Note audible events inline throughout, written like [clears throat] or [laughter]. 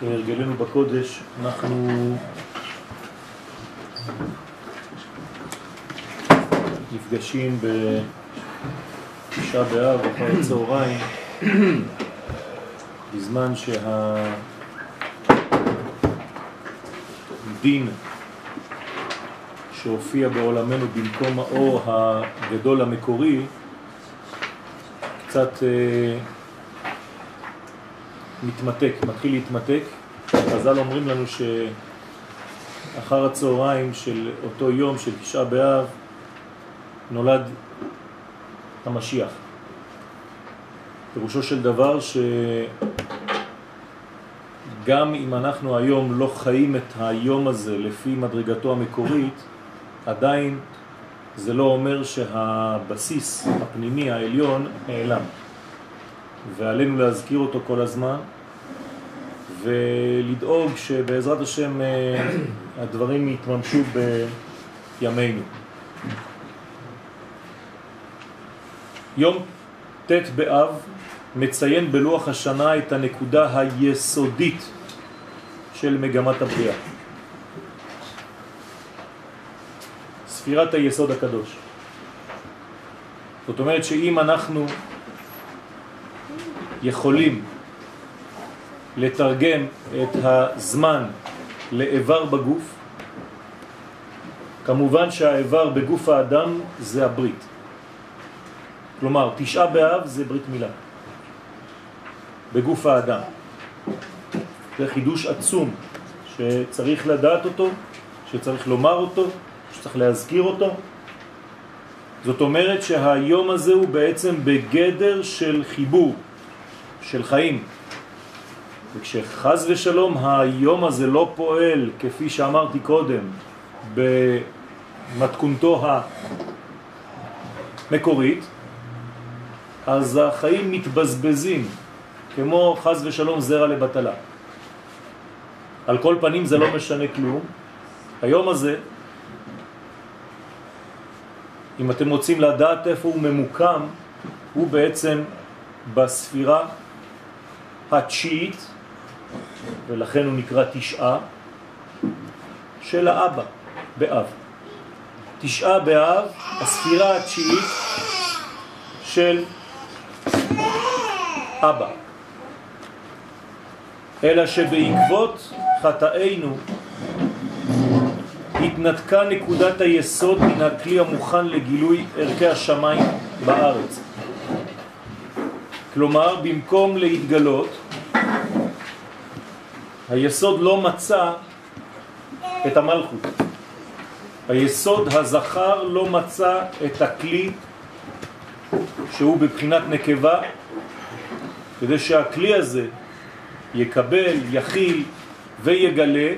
כהרגלנו בקודש, אנחנו נפגשים בתשעה באב אחר הצהריים בזמן שהדין שהופיע בעולמנו במקום האור הגדול המקורי קצת אה, מתמתק, מתחיל להתמתק. חז"ל אומרים לנו שאחר הצהריים של אותו יום של תשעה באב נולד המשיח. פירושו של דבר שגם אם אנחנו היום לא חיים את היום הזה לפי מדרגתו המקורית, עדיין זה לא אומר שהבסיס הפנימי העליון נעלם. ועלינו להזכיר אותו כל הזמן ולדאוג שבעזרת השם אה, הדברים יתממשו בימינו. יום ט' באב מציין בלוח השנה את הנקודה היסודית של מגמת הבריאה. ספירת היסוד הקדוש. זאת אומרת שאם אנחנו יכולים לתרגם את הזמן לאיבר בגוף, כמובן שהאיבר בגוף האדם זה הברית. כלומר, תשעה באב זה ברית מילה. בגוף האדם. זה חידוש עצום שצריך לדעת אותו, שצריך לומר אותו, שצריך להזכיר אותו. זאת אומרת שהיום הזה הוא בעצם בגדר של חיבור, של חיים. וכשחז ושלום היום הזה לא פועל, כפי שאמרתי קודם, במתכונתו המקורית, אז החיים מתבזבזים, כמו חז ושלום זרע לבטלה. על כל פנים זה לא משנה כלום. היום הזה, אם אתם רוצים לדעת איפה הוא ממוקם, הוא בעצם בספירה התשיעית, ולכן הוא נקרא תשעה, של האבא באב. תשעה באב, הספירה התשיעית של אבא. אלא שבעקבות חטאינו התנתקה נקודת היסוד מן הכלי המוכן לגילוי ערכי השמיים בארץ. כלומר, במקום להתגלות, היסוד לא מצא את המלכות. היסוד הזכר לא מצא את הכלי שהוא בבחינת נקבה, כדי שהכלי הזה יקבל, יכיל ויגלה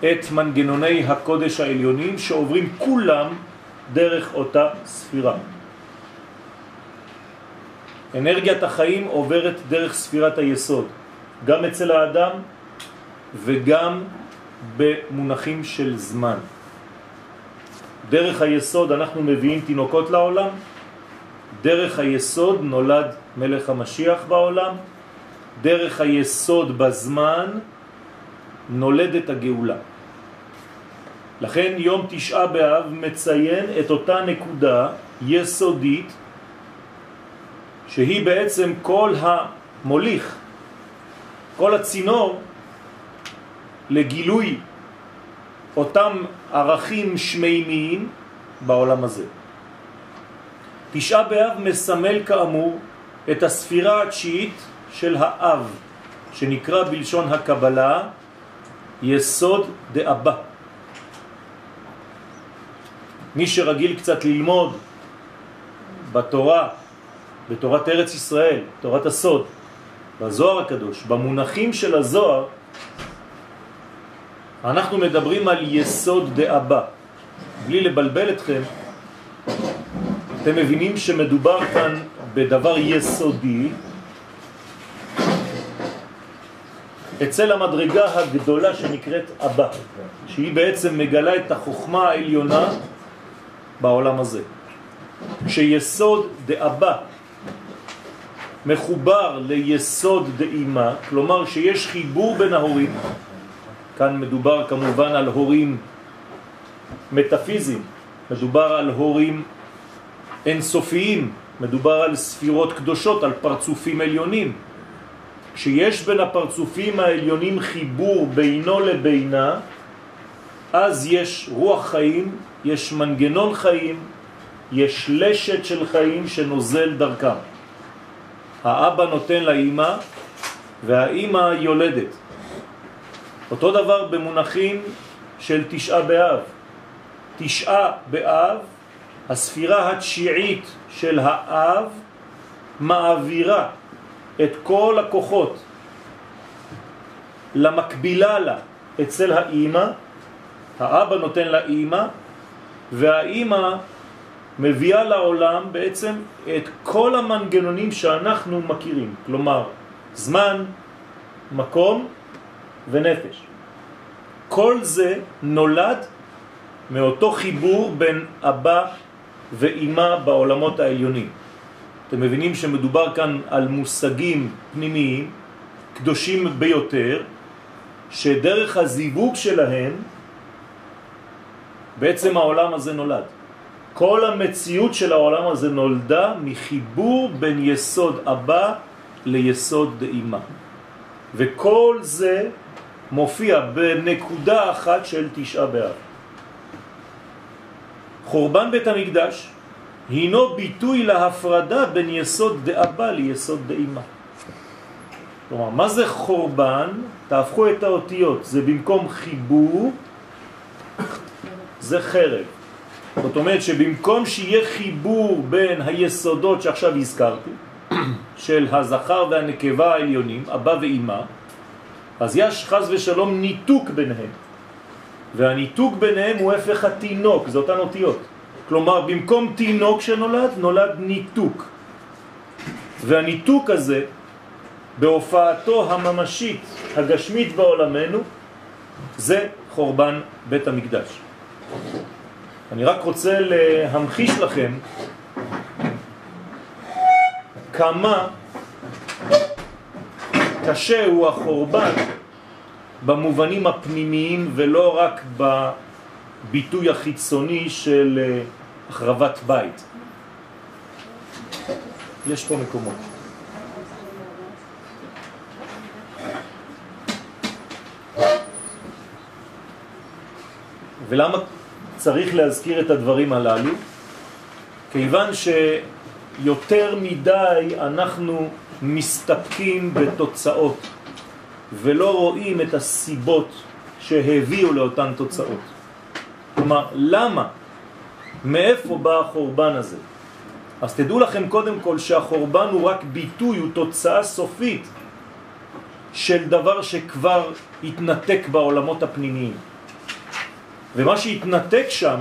את מנגנוני הקודש העליונים שעוברים כולם דרך אותה ספירה. אנרגיית החיים עוברת דרך ספירת היסוד, גם אצל האדם וגם במונחים של זמן. דרך היסוד אנחנו מביאים תינוקות לעולם, דרך היסוד נולד מלך המשיח בעולם, דרך היסוד בזמן נולדת הגאולה. לכן יום תשעה באב מציין את אותה נקודה יסודית שהיא בעצם כל המוליך, כל הצינור לגילוי אותם ערכים שמימיים בעולם הזה. תשעה באב מסמל כאמור את הספירה התשיעית של האב, שנקרא בלשון הקבלה יסוד דאבא. מי שרגיל קצת ללמוד בתורה, בתורת ארץ ישראל, תורת הסוד, בזוהר הקדוש, במונחים של הזוהר, אנחנו מדברים על יסוד דאבא. בלי לבלבל אתכם, אתם מבינים שמדובר כאן בדבר יסודי אצל המדרגה הגדולה שנקראת אבא, שהיא בעצם מגלה את החוכמה העליונה בעולם הזה. כשיסוד דאבא מחובר ליסוד דאימה, כלומר שיש חיבור בין ההורים, כאן מדובר כמובן על הורים מטאפיזיים, מדובר על הורים אינסופיים, מדובר על ספירות קדושות, על פרצופים עליונים. כשיש בין הפרצופים העליונים חיבור בינו לבינה, אז יש רוח חיים, יש מנגנון חיים, יש לשת של חיים שנוזל דרכם. האבא נותן לאימא והאימא יולדת. אותו דבר במונחים של תשעה באב. תשעה באב, הספירה התשיעית של האב מעבירה את כל הכוחות למקבילה לה אצל האימא, האבא נותן לאימא, והאימא מביאה לעולם בעצם את כל המנגנונים שאנחנו מכירים, כלומר זמן, מקום ונפש. כל זה נולד מאותו חיבור בין אבא ואימא בעולמות העליונים. אתם מבינים שמדובר כאן על מושגים פנימיים, קדושים ביותר, שדרך הזיווג שלהם בעצם העולם הזה נולד. כל המציאות של העולם הזה נולדה מחיבור בין יסוד אבא ליסוד דאימה. וכל זה מופיע בנקודה אחת של תשעה באב. חורבן בית המקדש הינו ביטוי להפרדה בין יסוד דאבא ליסוד דאימה. כלומר, מה זה חורבן? תהפכו את האותיות, זה במקום חיבור, זה חרב. זאת אומרת שבמקום שיהיה חיבור בין היסודות שעכשיו הזכרתי, של הזכר והנקבה העליונים, אבא ואימא, אז יש חז ושלום ניתוק ביניהם. והניתוק ביניהם הוא הפך התינוק, זה אותן אותיות. כלומר, במקום תינוק שנולד, נולד ניתוק. והניתוק הזה, בהופעתו הממשית, הגשמית בעולמנו, זה חורבן בית המקדש. אני רק רוצה להמחיש לכם כמה קשה הוא החורבן במובנים הפנימיים ולא רק בביטוי החיצוני של אה, החרבת בית. יש פה מקומות. ולמה צריך להזכיר את הדברים הללו? כיוון שיותר מדי אנחנו מסתפקים בתוצאות ולא רואים את הסיבות שהביאו לאותן תוצאות. כלומר, למה? מאיפה בא החורבן הזה? אז תדעו לכם קודם כל שהחורבן הוא רק ביטוי, הוא תוצאה סופית של דבר שכבר התנתק בעולמות הפנימיים. ומה שהתנתק שם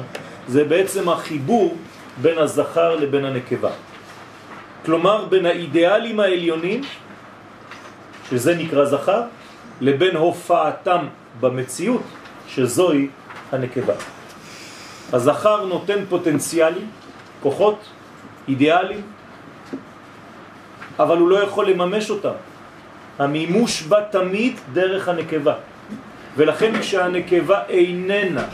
זה בעצם החיבור בין הזכר לבין הנקבה. כלומר בין האידיאלים העליונים, שזה נקרא זכר, לבין הופעתם במציאות, שזוהי הנקבה. הזכר נותן פוטנציאלים, כוחות, אידיאלים, אבל הוא לא יכול לממש אותם. המימוש בא תמיד דרך הנקבה. ולכן כשהנקבה איננה,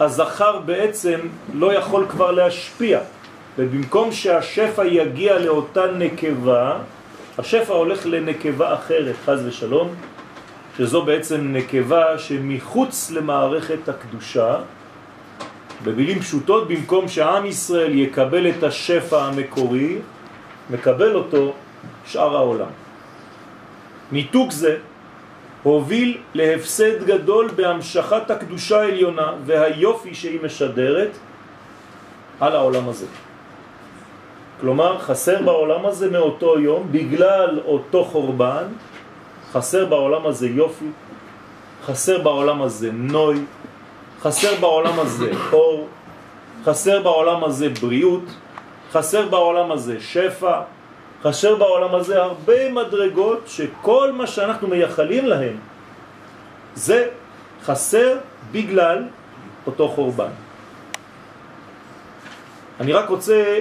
הזכר בעצם לא יכול כבר להשפיע. ובמקום שהשפע יגיע לאותה נקבה, השפע הולך לנקבה אחרת, חז ושלום, שזו בעצם נקבה שמחוץ למערכת הקדושה, במילים פשוטות, במקום שעם ישראל יקבל את השפע המקורי, מקבל אותו שאר העולם. ניתוק זה הוביל להפסד גדול בהמשכת הקדושה העליונה והיופי שהיא משדרת על העולם הזה. כלומר, חסר בעולם הזה מאותו יום, בגלל אותו חורבן, חסר בעולם הזה יופי, חסר בעולם הזה נוי, חסר בעולם הזה אור, חסר בעולם הזה בריאות, חסר בעולם הזה שפע, חסר בעולם הזה הרבה מדרגות שכל מה שאנחנו מייחלים להם זה חסר בגלל אותו חורבן. אני רק רוצה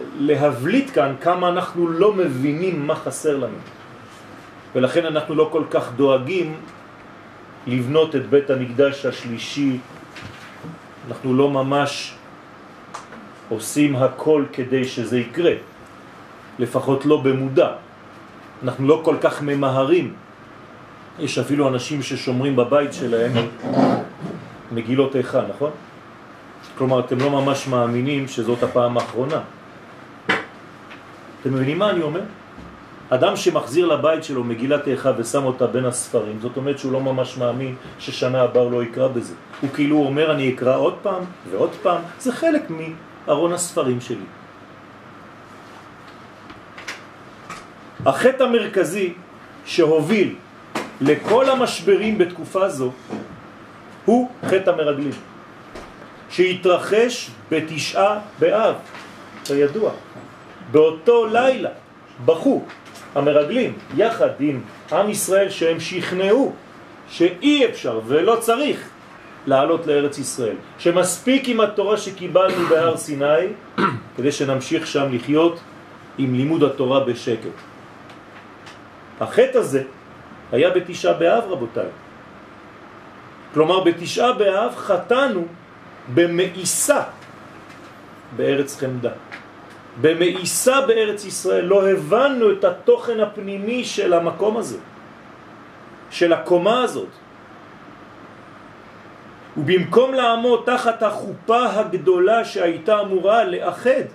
להבליט כאן כמה אנחנו לא מבינים מה חסר לנו. ולכן אנחנו לא כל כך דואגים לבנות את בית המקדש השלישי. אנחנו לא ממש עושים הכל כדי שזה יקרה, לפחות לא במודע. אנחנו לא כל כך ממהרים. יש אפילו אנשים ששומרים בבית שלהם מגילות איכה, נכון? כלומר, אתם לא ממש מאמינים שזאת הפעם האחרונה. אתם מבינים מה אני אומר? אדם שמחזיר לבית שלו מגילת איכה ושם אותה בין הספרים, זאת אומרת שהוא לא ממש מאמין ששנה הבאה לא יקרא בזה. הוא כאילו אומר אני אקרא עוד פעם ועוד פעם, זה חלק מארון הספרים שלי. החטא המרכזי שהוביל לכל המשברים בתקופה זו הוא חטא המרגלים, שהתרחש בתשעה באב, כידוע. באותו לילה בכו המרגלים יחד עם עם ישראל שהם שכנעו שאי אפשר ולא צריך לעלות לארץ ישראל, שמספיק עם התורה שקיבלנו בהר סיני [coughs] כדי שנמשיך שם לחיות עם לימוד התורה בשקט. החטא הזה היה בתשעה באב רבותיי. כלומר בתשעה באב חטאנו במאיסה בארץ חמדה. במאיסה בארץ ישראל לא הבנו את התוכן הפנימי של המקום הזה, של הקומה הזאת. ובמקום לעמוד תחת החופה הגדולה שהייתה אמורה לאחד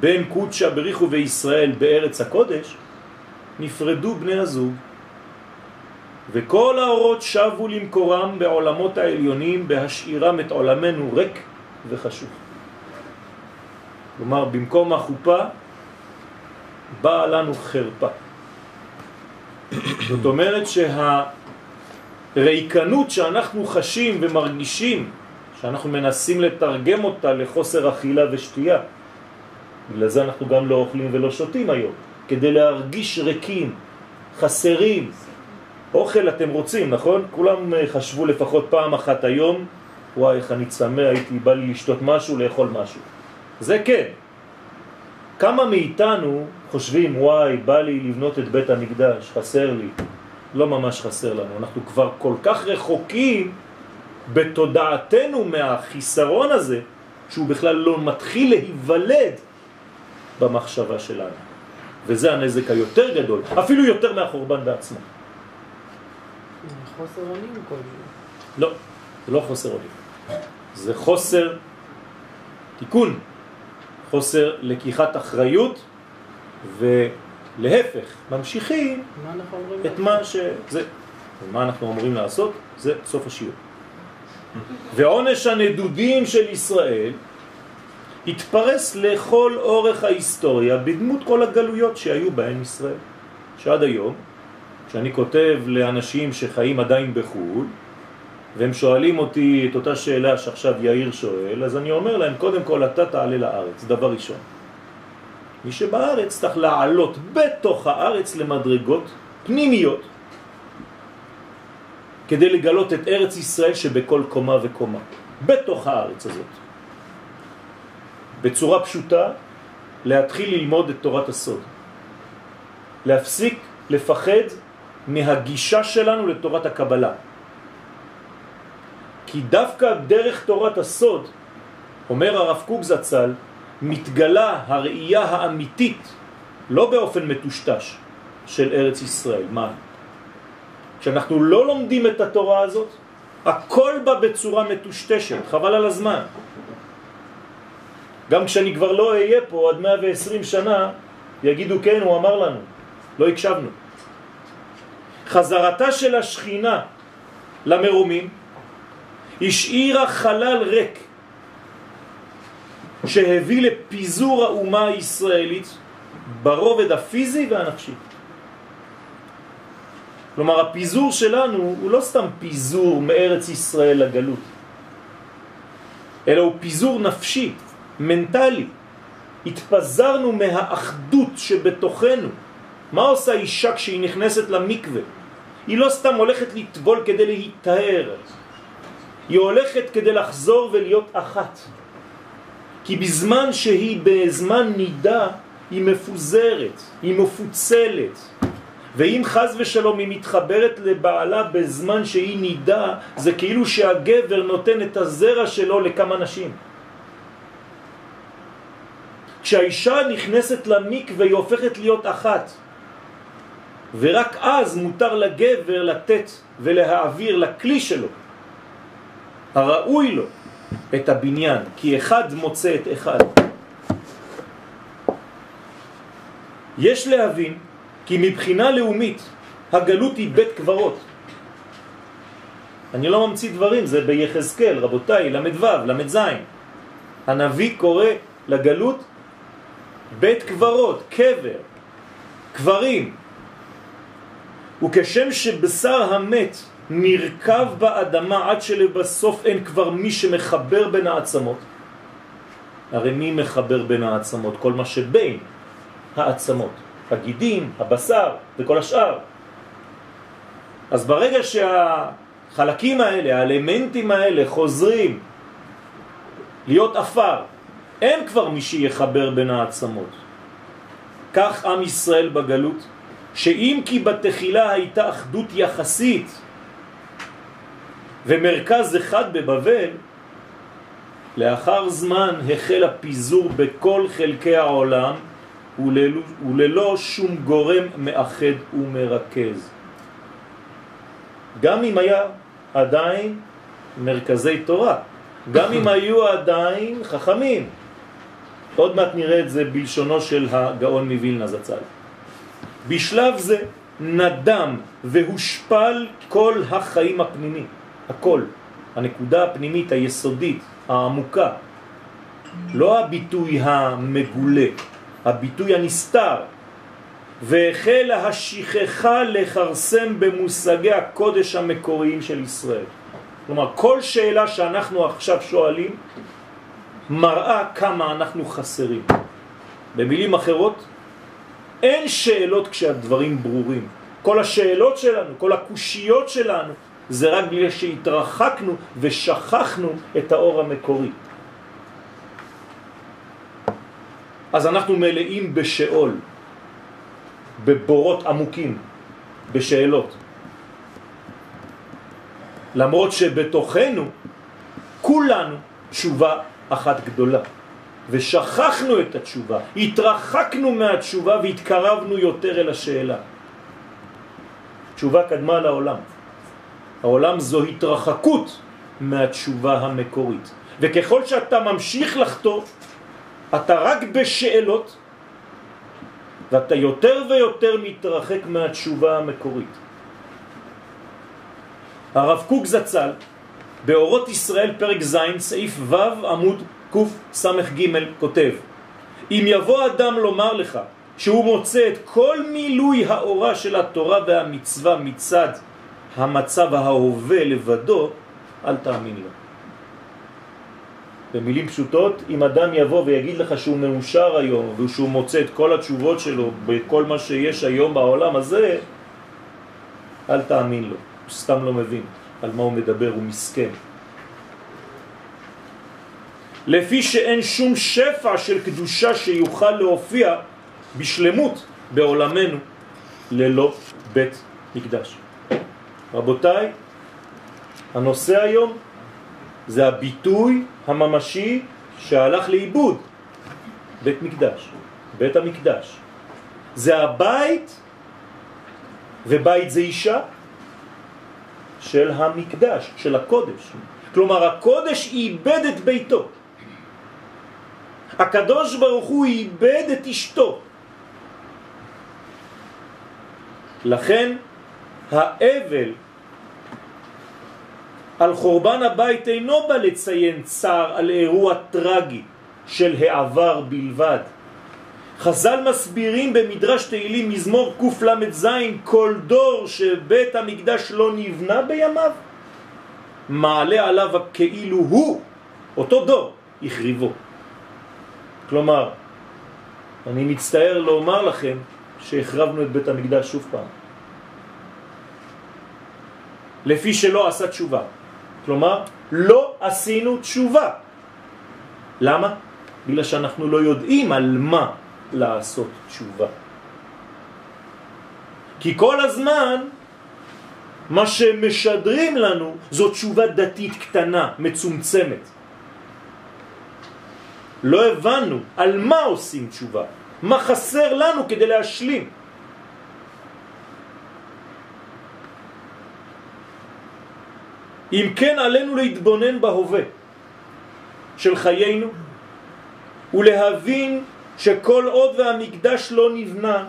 בין קודשא בריחו וישראל בארץ הקודש, נפרדו בני הזוג וכל האורות שבו למקורם בעולמות העליונים בהשאירם את עולמנו ריק וחשוך. כלומר, במקום החופה באה לנו חרפה. זאת אומרת שהריקנות שאנחנו חשים ומרגישים, שאנחנו מנסים לתרגם אותה לחוסר אכילה ושתייה, בגלל זה אנחנו גם לא אוכלים ולא שותים היום, כדי להרגיש ריקים, חסרים. אוכל אתם רוצים, נכון? כולם חשבו לפחות פעם אחת היום, וואי, איך אני צמא, הייתי בא לי לשתות משהו, לאכול משהו. זה כן. כמה מאיתנו חושבים, וואי, בא לי לבנות את בית המקדש, חסר לי. לא ממש חסר לנו, אנחנו כבר כל כך רחוקים בתודעתנו מהחיסרון הזה, שהוא בכלל לא מתחיל להיוולד במחשבה שלנו. וזה הנזק היותר גדול, אפילו יותר מהחורבן בעצמו. חוסר אונים כלשהו. לא, זה לא חוסר אונים. זה חוסר תיקון, חוסר לקיחת אחריות, ולהפך, ממשיכים מה? את מה שזה. ומה אנחנו אמורים לעשות? זה סוף השיעור. ועונש הנדודים של ישראל התפרס לכל אורך ההיסטוריה בדמות כל הגלויות שהיו בהן ישראל. שעד היום, כשאני כותב לאנשים שחיים עדיין בחו"ל, והם שואלים אותי את אותה שאלה שעכשיו יאיר שואל, אז אני אומר להם, קודם כל אתה תעלה לארץ, דבר ראשון. מי שבארץ צריך לעלות בתוך הארץ למדרגות פנימיות, כדי לגלות את ארץ ישראל שבכל קומה וקומה, בתוך הארץ הזאת. בצורה פשוטה, להתחיל ללמוד את תורת הסוד. להפסיק לפחד מהגישה שלנו לתורת הקבלה. כי דווקא דרך תורת הסוד, אומר הרב קוק זצ"ל, מתגלה הראייה האמיתית, לא באופן מטושטש, של ארץ ישראל. מה? כשאנחנו לא לומדים את התורה הזאת, הכל בא בצורה מטושטשת, חבל על הזמן. גם כשאני כבר לא אהיה פה עד 120 שנה, יגידו כן, הוא אמר לנו, לא הקשבנו. חזרתה של השכינה למרומים השאירה חלל ריק שהביא לפיזור האומה הישראלית ברובד הפיזי והנפשי. כלומר, הפיזור שלנו הוא לא סתם פיזור מארץ ישראל לגלות, אלא הוא פיזור נפשי, מנטלי. התפזרנו מהאחדות שבתוכנו. מה עושה אישה כשהיא נכנסת למקווה? היא לא סתם הולכת לטבול כדי להיטהר, היא הולכת כדי לחזור ולהיות אחת. כי בזמן שהיא בזמן נידה היא מפוזרת, היא מפוצלת. ואם חז ושלום היא מתחברת לבעלה בזמן שהיא נידה, זה כאילו שהגבר נותן את הזרע שלו לכמה נשים. כשהאישה נכנסת למיק והיא הופכת להיות אחת, ורק אז מותר לגבר לתת ולהעביר לכלי שלו, הראוי לו, את הבניין, כי אחד מוצא את אחד. יש להבין כי מבחינה לאומית הגלות היא בית קברות. אני לא ממציא דברים, זה ביחזקאל, רבותיי, למד ו', למד ז'. הנביא קורא לגלות בית קברות, קבר, קברים. וכשם שבשר המת נרכב באדמה עד שלבסוף אין כבר מי שמחבר בין העצמות. הרי מי מחבר בין העצמות? כל מה שבין העצמות. הגידים, הבשר וכל השאר. אז ברגע שהחלקים האלה, האלמנטים האלה חוזרים להיות אפר, אין כבר מי שיחבר בין העצמות. כך עם ישראל בגלות, שאם כי בתחילה הייתה אחדות יחסית ומרכז אחד בבבל, לאחר זמן החל הפיזור בכל חלקי העולם וללא, וללא שום גורם מאחד ומרכז. גם אם היה עדיין מרכזי תורה, גם אם היו עדיין חכמים. עוד מעט נראה את זה בלשונו של הגאון מווילנה זצ"ל. בשלב זה נדם והושפל כל החיים הפנימי, הכל, הנקודה הפנימית היסודית, העמוקה, לא הביטוי המגולה, הביטוי הנסתר, והחלה השכחה לחרסם במושגי הקודש המקוריים של ישראל. כלומר, כל שאלה שאנחנו עכשיו שואלים מראה כמה אנחנו חסרים. במילים אחרות, אין שאלות כשהדברים ברורים. כל השאלות שלנו, כל הקושיות שלנו, זה רק בגלל שהתרחקנו ושכחנו את האור המקורי. אז אנחנו מלאים בשאול, בבורות עמוקים, בשאלות. למרות שבתוכנו כולנו תשובה אחת גדולה. ושכחנו את התשובה, התרחקנו מהתשובה והתקרבנו יותר אל השאלה. תשובה קדמה לעולם. העולם זו התרחקות מהתשובה המקורית. וככל שאתה ממשיך לחתור, אתה רק בשאלות, ואתה יותר ויותר מתרחק מהתשובה המקורית. הרב קוק זצ"ל, באורות ישראל פרק ז', סעיף ו' עמוד קס"ג כותב אם יבוא אדם לומר לך שהוא מוצא את כל מילוי האורה של התורה והמצווה מצד המצב ההווה לבדו, אל תאמין לו. במילים פשוטות, אם אדם יבוא ויגיד לך שהוא מאושר היום ושהוא מוצא את כל התשובות שלו בכל מה שיש היום בעולם הזה, אל תאמין לו, הוא סתם לא מבין על מה הוא מדבר, הוא מסכן. לפי שאין שום שפע של קדושה שיוכל להופיע בשלמות בעולמנו ללא בית מקדש. רבותיי, הנושא היום זה הביטוי הממשי שהלך לאיבוד, בית מקדש, בית המקדש. זה הבית, ובית זה אישה, של המקדש, של הקודש. כלומר, הקודש איבד את ביתו. הקדוש ברוך הוא איבד את אשתו. לכן האבל על חורבן הבית אינו בא לציין צער על אירוע טרגי של העבר בלבד. חז"ל מסבירים במדרש תהילים מזמור קל"ז כל דור שבית המקדש לא נבנה בימיו מעלה עליו כאילו הוא, אותו דור, החריבו. כלומר, אני מצטער לומר לכם שהחרבנו את בית המקדש שוב פעם. לפי שלא עשה תשובה. כלומר, לא עשינו תשובה. למה? בגלל שאנחנו לא יודעים על מה לעשות תשובה. כי כל הזמן מה שמשדרים לנו זו תשובה דתית קטנה, מצומצמת. לא הבנו על מה עושים תשובה, מה חסר לנו כדי להשלים. אם כן עלינו להתבונן בהווה של חיינו ולהבין שכל עוד והמקדש לא נבנה,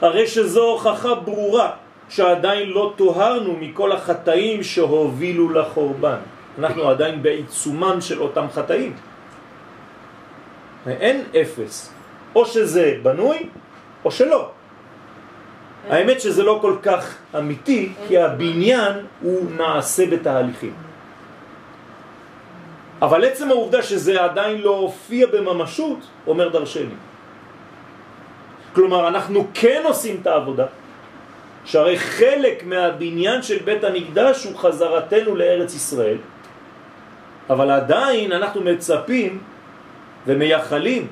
הרי שזו הוכחה ברורה שעדיין לא תוהרנו מכל החטאים שהובילו לחורבן. אנחנו עדיין בעיצומם של אותם חטאים. אין אפס. או שזה בנוי, או שלא. האמת שזה לא כל כך אמיתי, כי הבניין הוא נעשה בתהליכים. אבל עצם העובדה שזה עדיין לא הופיע בממשות, אומר דרשני. כלומר, אנחנו כן עושים את העבודה, שהרי חלק מהבניין של בית המקדש הוא חזרתנו לארץ ישראל, אבל עדיין אנחנו מצפים ומייחלים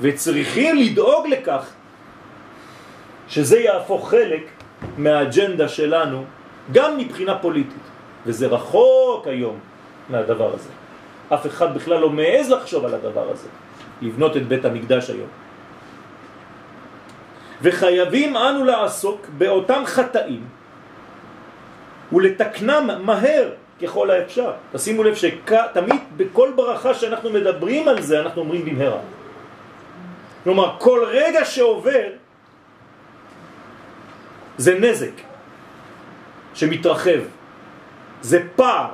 וצריכים לדאוג לכך שזה יהפוך חלק מהאג'נדה שלנו גם מבחינה פוליטית, וזה רחוק היום מהדבר הזה. אף אחד בכלל לא מעז לחשוב על הדבר הזה, לבנות את בית המקדש היום. וחייבים אנו לעסוק באותם חטאים ולתקנם מהר ככל האפשר. תשימו לב שתמיד בכל ברכה שאנחנו מדברים על זה אנחנו אומרים במהרה. כלומר, כל רגע שעובר זה נזק שמתרחב, זה פער,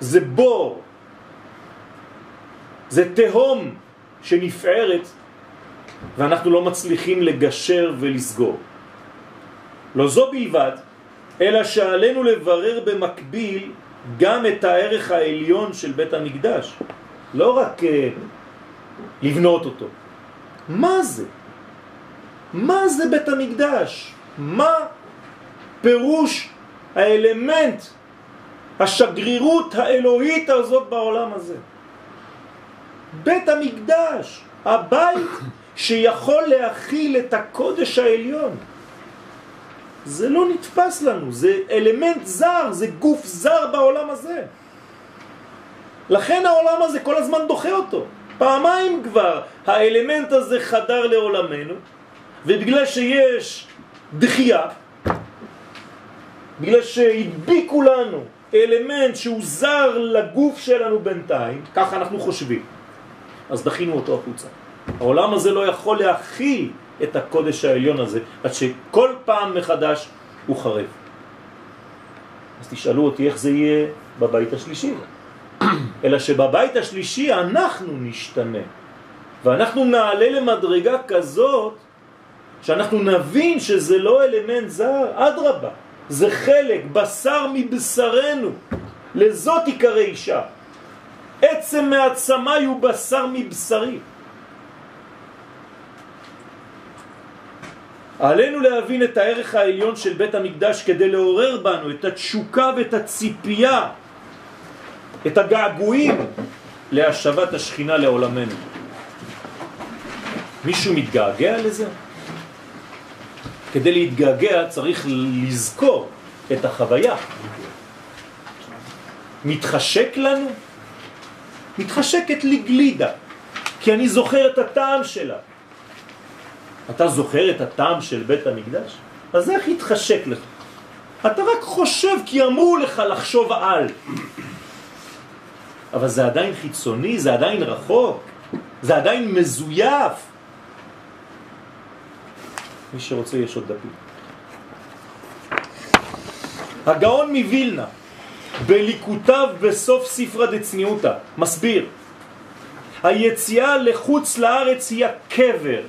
זה בור, זה תהום שנפערת ואנחנו לא מצליחים לגשר ולסגור. לא זו בלבד, אלא שעלינו לברר במקביל גם את הערך העליון של בית המקדש. לא רק uh, לבנות אותו. מה זה? מה זה בית המקדש? מה פירוש האלמנט, השגרירות האלוהית הזאת בעולם הזה? בית המקדש, הבית שיכול להכיל את הקודש העליון. זה לא נתפס לנו, זה אלמנט זר, זה גוף זר בעולם הזה. לכן העולם הזה כל הזמן דוחה אותו. פעמיים כבר האלמנט הזה חדר לעולמנו, ובגלל שיש דחייה, בגלל שהדביקו לנו אלמנט שהוא זר לגוף שלנו בינתיים, ככה אנחנו חושבים, אז דחינו אותו החוצה. העולם הזה לא יכול להכיל את הקודש העליון הזה, עד שכל פעם מחדש הוא חרב. אז תשאלו אותי איך זה יהיה בבית השלישי. [clears throat] אלא שבבית השלישי אנחנו נשתנה, ואנחנו נעלה למדרגה כזאת שאנחנו נבין שזה לא אלמנט זר, אדרבה, זה חלק, בשר מבשרנו, לזאת יקרא אישה. עצם מעצמי הוא בשר מבשרי. עלינו להבין את הערך העליון של בית המקדש כדי לעורר בנו את התשוקה ואת הציפייה, את הגעגועים להשבת השכינה לעולמנו. מישהו מתגעגע לזה? כדי להתגעגע צריך לזכור את החוויה. מתחשק לנו? מתחשקת לי גלידה, כי אני זוכר את הטעם שלה. אתה זוכר את הטעם של בית המקדש? אז איך יתחשק לך? אתה רק חושב כי אמרו לך לחשוב על. אבל זה עדיין חיצוני, זה עדיין רחוק, זה עדיין מזויף. מי שרוצה יש עוד דפים. הגאון מווילנה, בליקוטיו בסוף ספרה דצניעותה, מסביר, היציאה לחוץ לארץ היא הקבר,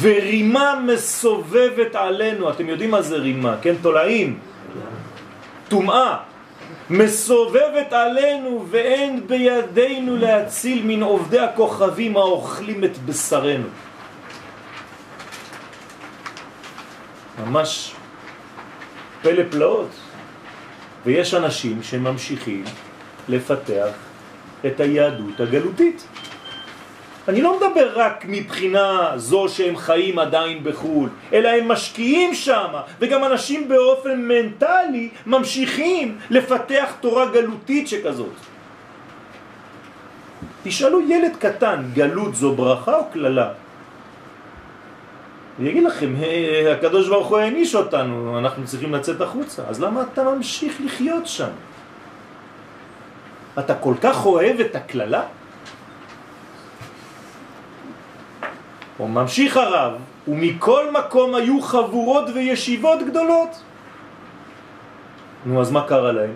ורימה מסובבת עלינו, אתם יודעים מה זה רימה, כן? תולעים, טומאה, מסובבת עלינו ואין בידינו להציל מן עובדי הכוכבים האוכלים את בשרנו. ממש פלא פלאות. ויש אנשים שממשיכים לפתח את היהדות הגלותית. אני לא מדבר רק מבחינה זו שהם חיים עדיין בחו"ל, אלא הם משקיעים שם, וגם אנשים באופן מנטלי ממשיכים לפתח תורה גלותית שכזאת. תשאלו ילד קטן, גלות זו ברכה או כללה? אני אגיד לכם, הקדוש ברוך הוא העניש אותנו, אנחנו צריכים לצאת החוצה, אז למה אתה ממשיך לחיות שם? אתה כל כך אוהב את הכללה? הוא ממשיך הרב, ומכל מקום היו חבורות וישיבות גדולות. נו, אז מה קרה להם?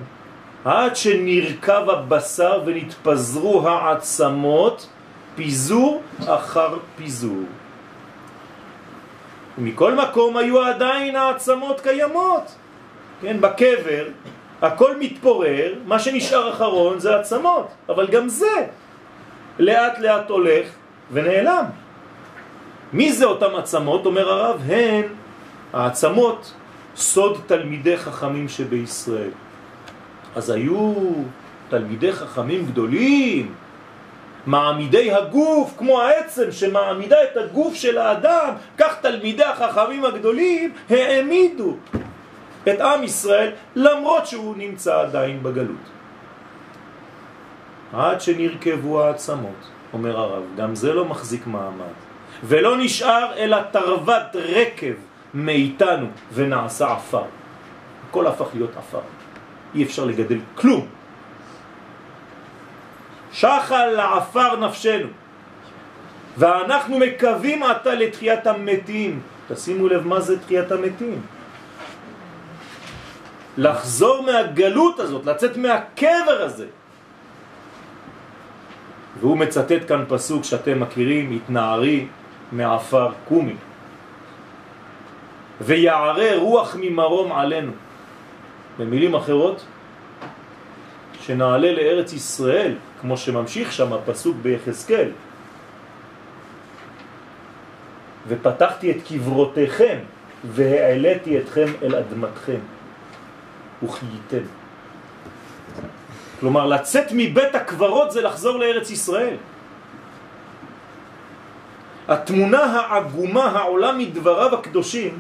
עד שנרכב הבשר ונתפזרו העצמות, פיזור אחר פיזור. ומכל מקום היו עדיין העצמות קיימות. כן, בקבר הכל מתפורר, מה שנשאר אחרון זה עצמות, אבל גם זה לאט לאט הולך ונעלם. מי זה אותם עצמות? אומר הרב, הן העצמות סוד תלמידי חכמים שבישראל. אז היו תלמידי חכמים גדולים, מעמידי הגוף, כמו העצם שמעמידה את הגוף של האדם, כך תלמידי החכמים הגדולים העמידו את עם ישראל למרות שהוא נמצא עדיין בגלות. עד שנרכבו העצמות, אומר הרב, גם זה לא מחזיק מעמד. ולא נשאר אלא תרוות רקב מאיתנו ונעשה עפר. הכל הפך להיות עפר. אי אפשר לגדל כלום. שחל לעפר נפשנו. ואנחנו מקווים עתה לתחיית המתים. תשימו לב מה זה תחיית המתים. לחזור מהגלות הזאת, לצאת מהקבר הזה. והוא מצטט כאן פסוק שאתם מכירים, התנערי מעפר קומי. ויערה רוח ממרום עלינו. במילים אחרות, שנעלה לארץ ישראל, כמו שממשיך שם הפסוק ביחזקאל, ופתחתי את קברותיכם והעליתי אתכם אל אדמתכם וחייתם. כלומר, לצאת מבית הקברות זה לחזור לארץ ישראל. התמונה העגומה העולה מדבריו הקדושים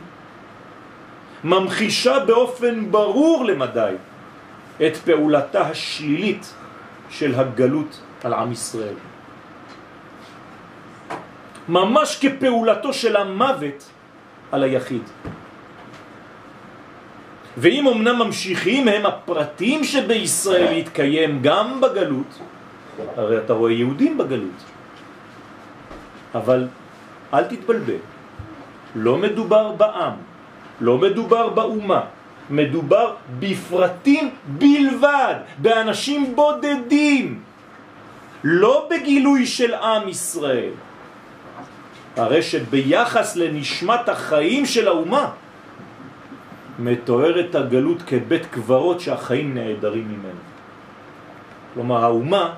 ממחישה באופן ברור למדי את פעולתה השלילית של הגלות על עם ישראל. ממש כפעולתו של המוות על היחיד. ואם אמנם ממשיכים הם הפרטים שבישראל להתקיים גם בגלות, הרי אתה רואה יהודים בגלות, אבל אל תתבלבל, לא מדובר בעם, לא מדובר באומה, מדובר בפרטים בלבד, באנשים בודדים, לא בגילוי של עם ישראל. הרי שביחס לנשמת החיים של האומה, מתוארת הגלות כבית קברות שהחיים נעדרים ממנו. כלומר, האומה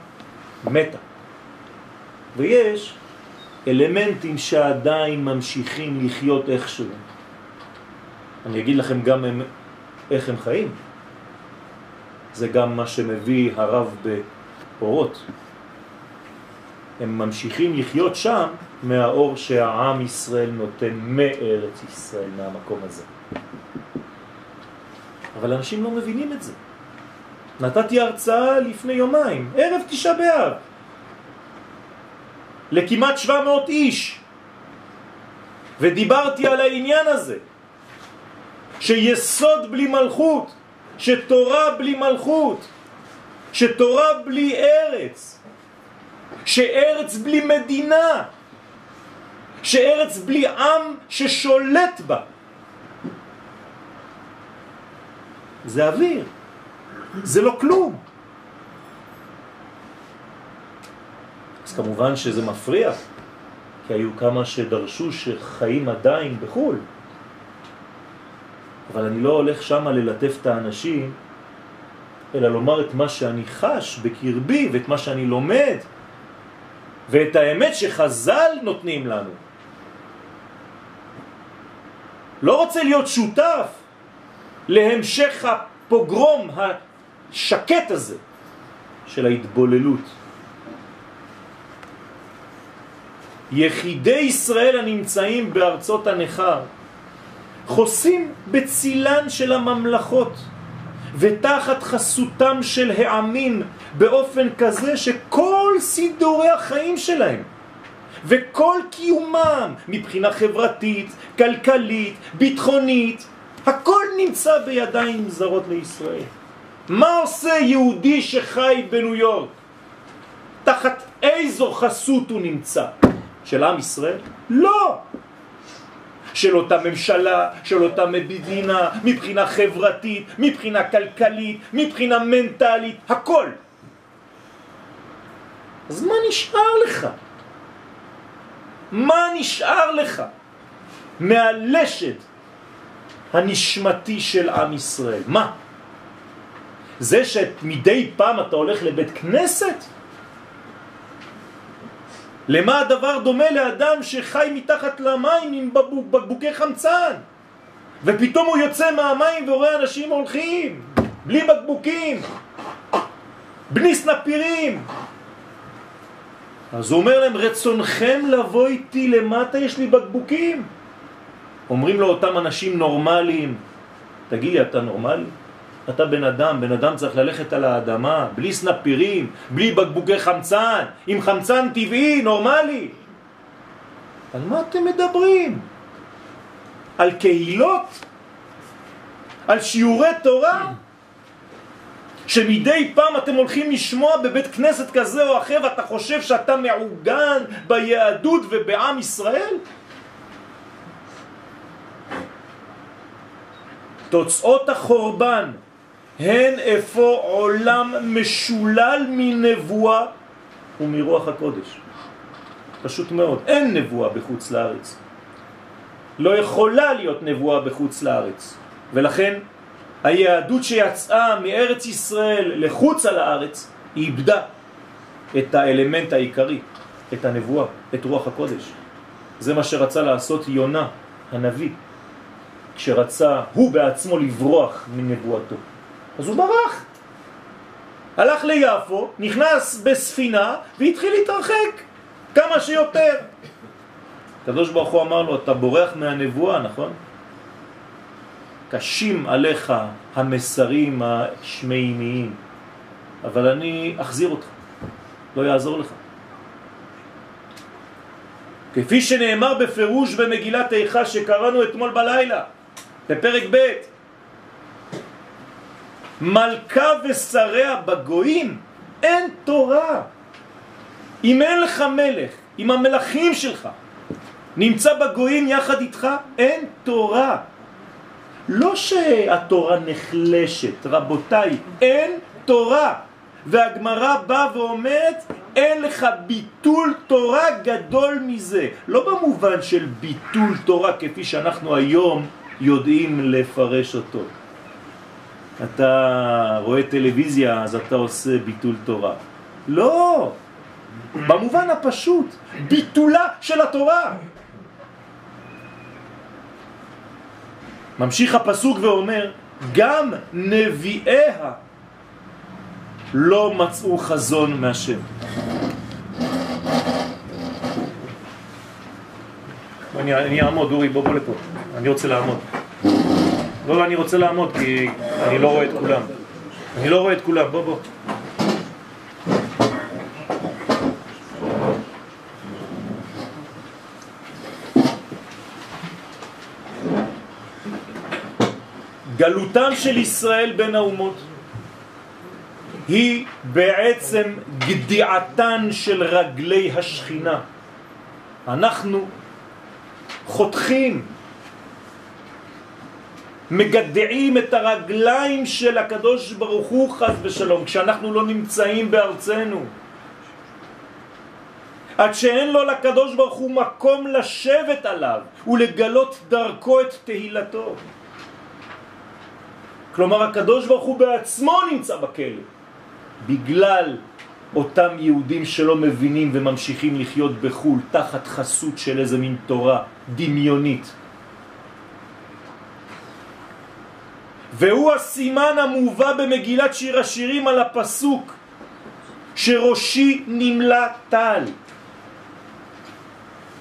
מתה. ויש אלמנטים שעדיין ממשיכים לחיות איכשהו. אני אגיד לכם גם איך הם חיים. זה גם מה שמביא הרב באורות. הם ממשיכים לחיות שם מהאור שהעם ישראל נותן מארץ ישראל, מהמקום הזה. אבל אנשים לא מבינים את זה. נתתי הרצאה לפני יומיים, ערב תשעה באב, לכמעט 700 איש, ודיברתי על העניין הזה, שיסוד בלי מלכות, שתורה בלי מלכות, שתורה בלי ארץ, שארץ בלי מדינה, שארץ בלי עם ששולט בה. זה אוויר, זה לא כלום. אז כמובן שזה מפריע, כי היו כמה שדרשו שחיים עדיין בחו"ל. אבל אני לא הולך שם ללטף את האנשים, אלא לומר את מה שאני חש בקרבי ואת מה שאני לומד ואת האמת שחז"ל נותנים לנו. לא רוצה להיות שותף להמשך הפוגרום השקט הזה של ההתבוללות. יחידי ישראל הנמצאים בארצות הנכר חוסים בצילן של הממלכות ותחת חסותם של העמים באופן כזה שכל סידורי החיים שלהם וכל קיומם מבחינה חברתית, כלכלית, ביטחונית, הכל נמצא בידיים זרות לישראל. מה עושה יהודי שחי בניו יורק? תחת איזו חסות הוא נמצא? של עם ישראל? לא! של אותה ממשלה, של אותה מדינה, מבחינה חברתית, מבחינה כלכלית, מבחינה מנטלית, הכל. אז מה נשאר לך? מה נשאר לך מהלשד הנשמתי של עם ישראל? מה? זה שמדי פעם אתה הולך לבית כנסת? למה הדבר דומה לאדם שחי מתחת למים עם בקבוקי חמצן ופתאום הוא יוצא מהמים ורואה אנשים הולכים בלי בקבוקים, בלי סנפירים. אז הוא אומר להם, רצונכם לבוא איתי למטה, יש לי בקבוקים. אומרים לו אותם אנשים נורמליים, תגיד לי, אתה נורמלי? אתה בן אדם, בן אדם צריך ללכת על האדמה, בלי סנפירים, בלי בקבוקי חמצן, עם חמצן טבעי, נורמלי. על מה אתם מדברים? על קהילות? על שיעורי תורה? שמדי פעם אתם הולכים לשמוע בבית כנסת כזה או אחר ואתה חושב שאתה מעוגן ביהדות ובעם ישראל? תוצאות החורבן הן איפה עולם משולל מנבואה ומרוח הקודש. פשוט מאוד. אין נבואה בחוץ לארץ. לא יכולה להיות נבואה בחוץ לארץ. ולכן היהדות שיצאה מארץ ישראל לחוץ על הארץ, היא איבדה את האלמנט העיקרי, את הנבואה, את רוח הקודש. זה מה שרצה לעשות יונה, הנביא, כשרצה הוא בעצמו לברוח מנבואתו. אז הוא ברח. הלך ליפו, נכנס בספינה והתחיל להתרחק כמה שיותר. הקדוש ברוך הוא אמר לו, אתה בורח מהנבואה, נכון? קשים עליך המסרים השמימיים, אבל אני אחזיר אותך, לא יעזור לך. כפי שנאמר בפירוש במגילת איכה שקראנו אתמול בלילה, בפרק ב' מלכה ושריה בגויים אין תורה. אם אין לך מלך, אם המלכים שלך נמצא בגויים יחד איתך, אין תורה. לא שהתורה נחלשת, רבותיי, אין תורה. והגמרא באה ואומרת, אין לך ביטול תורה גדול מזה. לא במובן של ביטול תורה כפי שאנחנו היום יודעים לפרש אותו. אתה רואה טלוויזיה אז אתה עושה ביטול תורה. לא! במובן הפשוט, ביטולה של התורה. ממשיך הפסוק ואומר, גם נביאיה לא מצאו חזון מהשם. אני, אני אעמוד, אורי, בוא בוא לפה. אני רוצה לעמוד. לא, לא, אני רוצה לעמוד כי אני לא רואה את כולם. אני לא רואה את כולם, בוא בוא. גלותם של ישראל בין האומות היא בעצם גדיעתן של רגלי השכינה. אנחנו חותכים מגדעים את הרגליים של הקדוש ברוך הוא חס ושלום כשאנחנו לא נמצאים בארצנו. עד שאין לו לקדוש ברוך הוא מקום לשבת עליו ולגלות דרכו את תהילתו. כלומר הקדוש ברוך הוא בעצמו נמצא בכלא בגלל אותם יהודים שלא מבינים וממשיכים לחיות בחו"ל תחת חסות של איזה מין תורה דמיונית והוא הסימן המובא במגילת שיר השירים על הפסוק שראשי נמלה טל.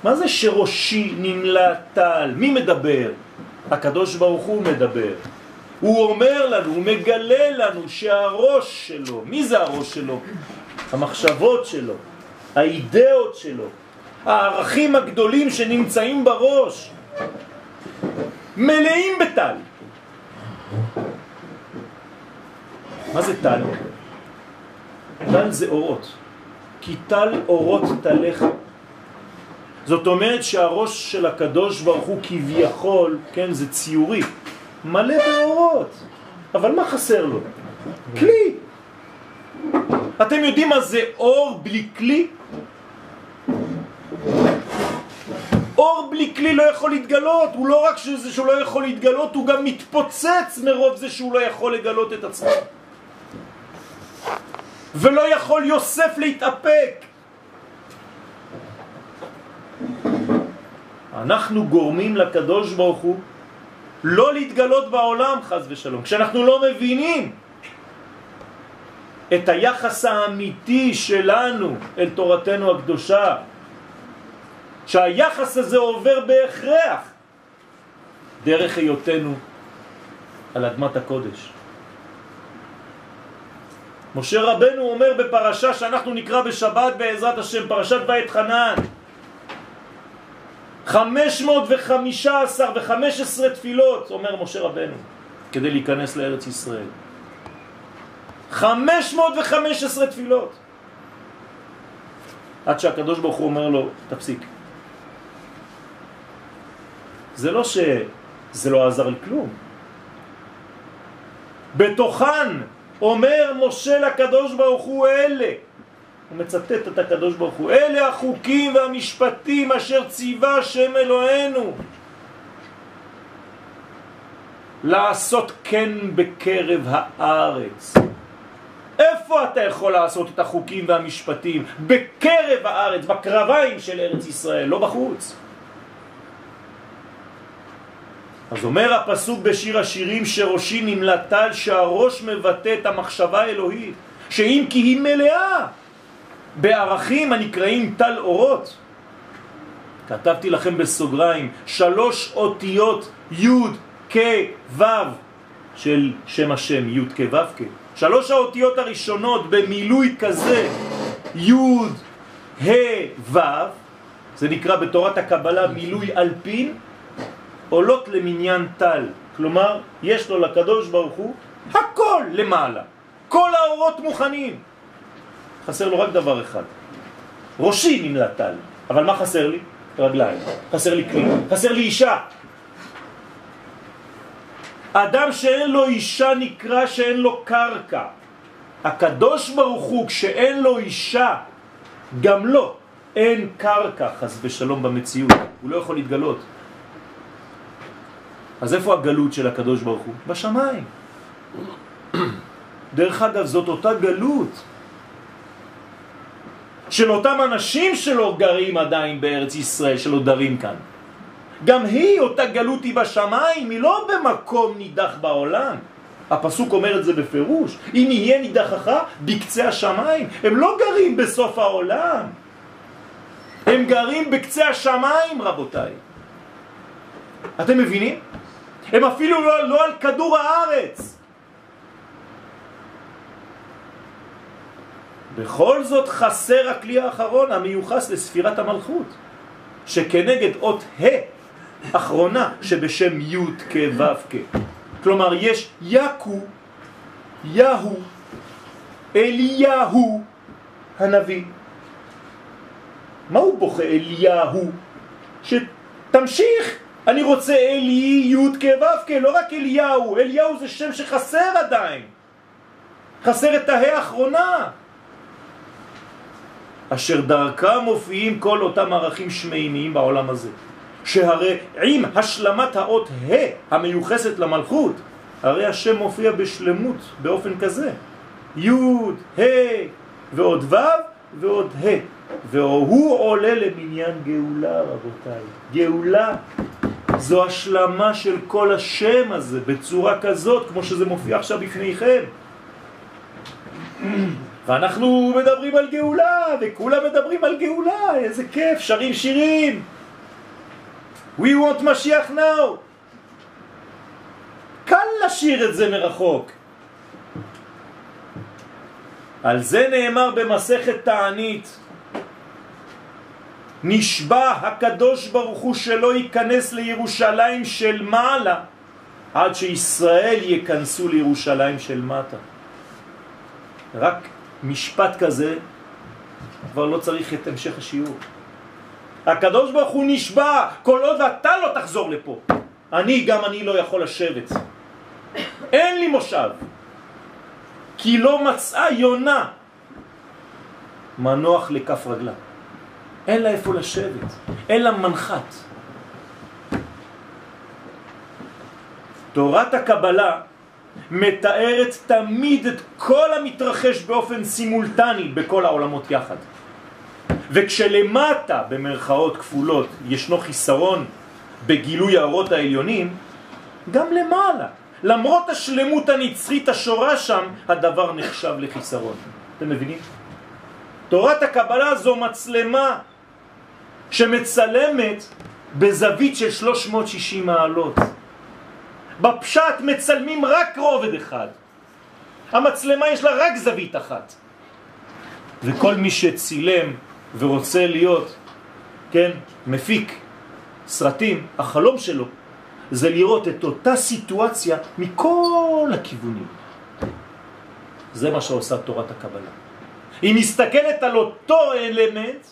מה זה שראשי נמלא טל? מי מדבר? הקדוש ברוך הוא מדבר. הוא אומר לנו, הוא מגלה לנו שהראש שלו, מי זה הראש שלו? המחשבות שלו, האידאות שלו, הערכים הגדולים שנמצאים בראש, מלאים בטל. מה זה טל? טל זה אורות. כי טל אורות תלך. זאת אומרת שהראש של הקדוש ברוך הוא כביכול, כן, זה ציורי, מלא באורות. אבל מה חסר לו? כלי. אתם יודעים מה זה אור בלי כלי? אור בלי כלי לא יכול להתגלות, הוא לא רק שזה שהוא לא יכול להתגלות, הוא גם מתפוצץ מרוב זה שהוא לא יכול לגלות את עצמו. ולא יכול יוסף להתאפק. אנחנו גורמים לקדוש ברוך הוא לא להתגלות בעולם חז ושלום. כשאנחנו לא מבינים את היחס האמיתי שלנו אל תורתנו הקדושה, שהיחס הזה עובר בהכרח דרך היותנו על אדמת הקודש. משה רבנו אומר בפרשה שאנחנו נקרא בשבת בעזרת השם, פרשת בית חנן, 515 ו-15 תפילות, אומר משה רבנו, כדי להיכנס לארץ ישראל. 515 תפילות. עד שהקדוש ברוך הוא אומר לו, תפסיק. זה לא שזה לא עזר לכלום. בתוכן אומר משה לקדוש ברוך הוא אלה, הוא מצטט את הקדוש ברוך הוא, אלה החוקים והמשפטים אשר ציווה השם אלוהינו לעשות כן בקרב הארץ. איפה אתה יכול לעשות את החוקים והמשפטים? בקרב הארץ, בקרביים של ארץ ישראל, לא בחוץ. אז אומר הפסוק בשיר השירים שראשי נמלטל שהראש מבטא את המחשבה האלוהית שאם כי היא מלאה בערכים הנקראים טל אורות. כתבתי לכם בסוגריים שלוש אותיות י' כ' ו' של שם השם י' כ' ו' כ' שלוש האותיות הראשונות במילוי כזה י' ה' ו' זה נקרא בתורת הקבלה מילוי אלפין עולות למניין טל, כלומר יש לו לקדוש ברוך הוא הכל למעלה, כל האורות מוכנים. חסר לו רק דבר אחד, ראשי נמלא טל, אבל מה חסר לי? רגליים, חסר לי כלי, חסר לי אישה. אדם שאין לו אישה נקרא שאין לו קרקע. הקדוש ברוך הוא כשאין לו אישה, גם לו אין קרקע חס ושלום במציאות, הוא לא יכול להתגלות. אז איפה הגלות של הקדוש ברוך הוא? בשמיים. דרך אגב, זאת אותה גלות של אותם אנשים שלא גרים עדיין בארץ ישראל, שלא דרים כאן. גם היא, אותה גלות היא בשמיים, היא לא במקום נידח בעולם. הפסוק אומר את זה בפירוש. אם יהיה נידחך בקצה השמיים, הם לא גרים בסוף העולם. הם גרים בקצה השמיים, רבותיי. אתם מבינים? הם אפילו לא, לא על כדור הארץ. בכל זאת חסר הכלי האחרון המיוחס לספירת המלכות, שכנגד אות ה' אחרונה שבשם י' כו' כ'. כלומר יש יקו, יהו, אליהו הנביא. מה הוא בוכה אליהו? שתמשיך אני רוצה אלי י' כו' לא רק אליהו, אליהו זה שם שחסר עדיין. חסר את ההא האחרונה. אשר דרכם מופיעים כל אותם ערכים שמימיים בעולם הזה. שהרי עם השלמת האות ה' המיוחסת למלכות, הרי השם מופיע בשלמות באופן כזה. י', ה' ועוד ו' ועוד ה'. והוא עולה למניין גאולה רבותיי. גאולה זו השלמה של כל השם הזה בצורה כזאת כמו שזה מופיע עכשיו בפניכם. ואנחנו מדברים על גאולה, וכולם מדברים על גאולה, איזה כיף, שרים שירים. We want משיח now. קל לשיר את זה מרחוק. על זה נאמר במסכת תענית, נשבע הקדוש ברוך הוא שלא ייכנס לירושלים של מעלה עד שישראל ייכנסו לירושלים של מטה. רק משפט כזה כבר לא צריך את המשך השיעור. הקדוש ברוך הוא נשבע כל עוד אתה לא תחזור לפה. אני גם אני לא יכול לשבת. אין לי מושב. כי לא מצאה יונה מנוח לכף רגלה. אין לה איפה לשבת, אין לה מנחת. תורת הקבלה מתארת תמיד את כל המתרחש באופן סימולטני בכל העולמות יחד. וכשלמטה, במרכאות כפולות, ישנו חיסרון בגילוי האורות העליונים, גם למעלה, למרות השלמות הנצחית השורה שם, הדבר נחשב לחיסרון. אתם מבינים? תורת הקבלה זו מצלמה שמצלמת בזווית של 360 מעלות. בפשט מצלמים רק רובד אחד. המצלמה יש לה רק זווית אחת. וכל מי שצילם ורוצה להיות, כן, מפיק סרטים, החלום שלו זה לראות את אותה סיטואציה מכל הכיוונים. זה מה שעושה תורת הקבלה. היא מסתכלת על אותו אלמנט,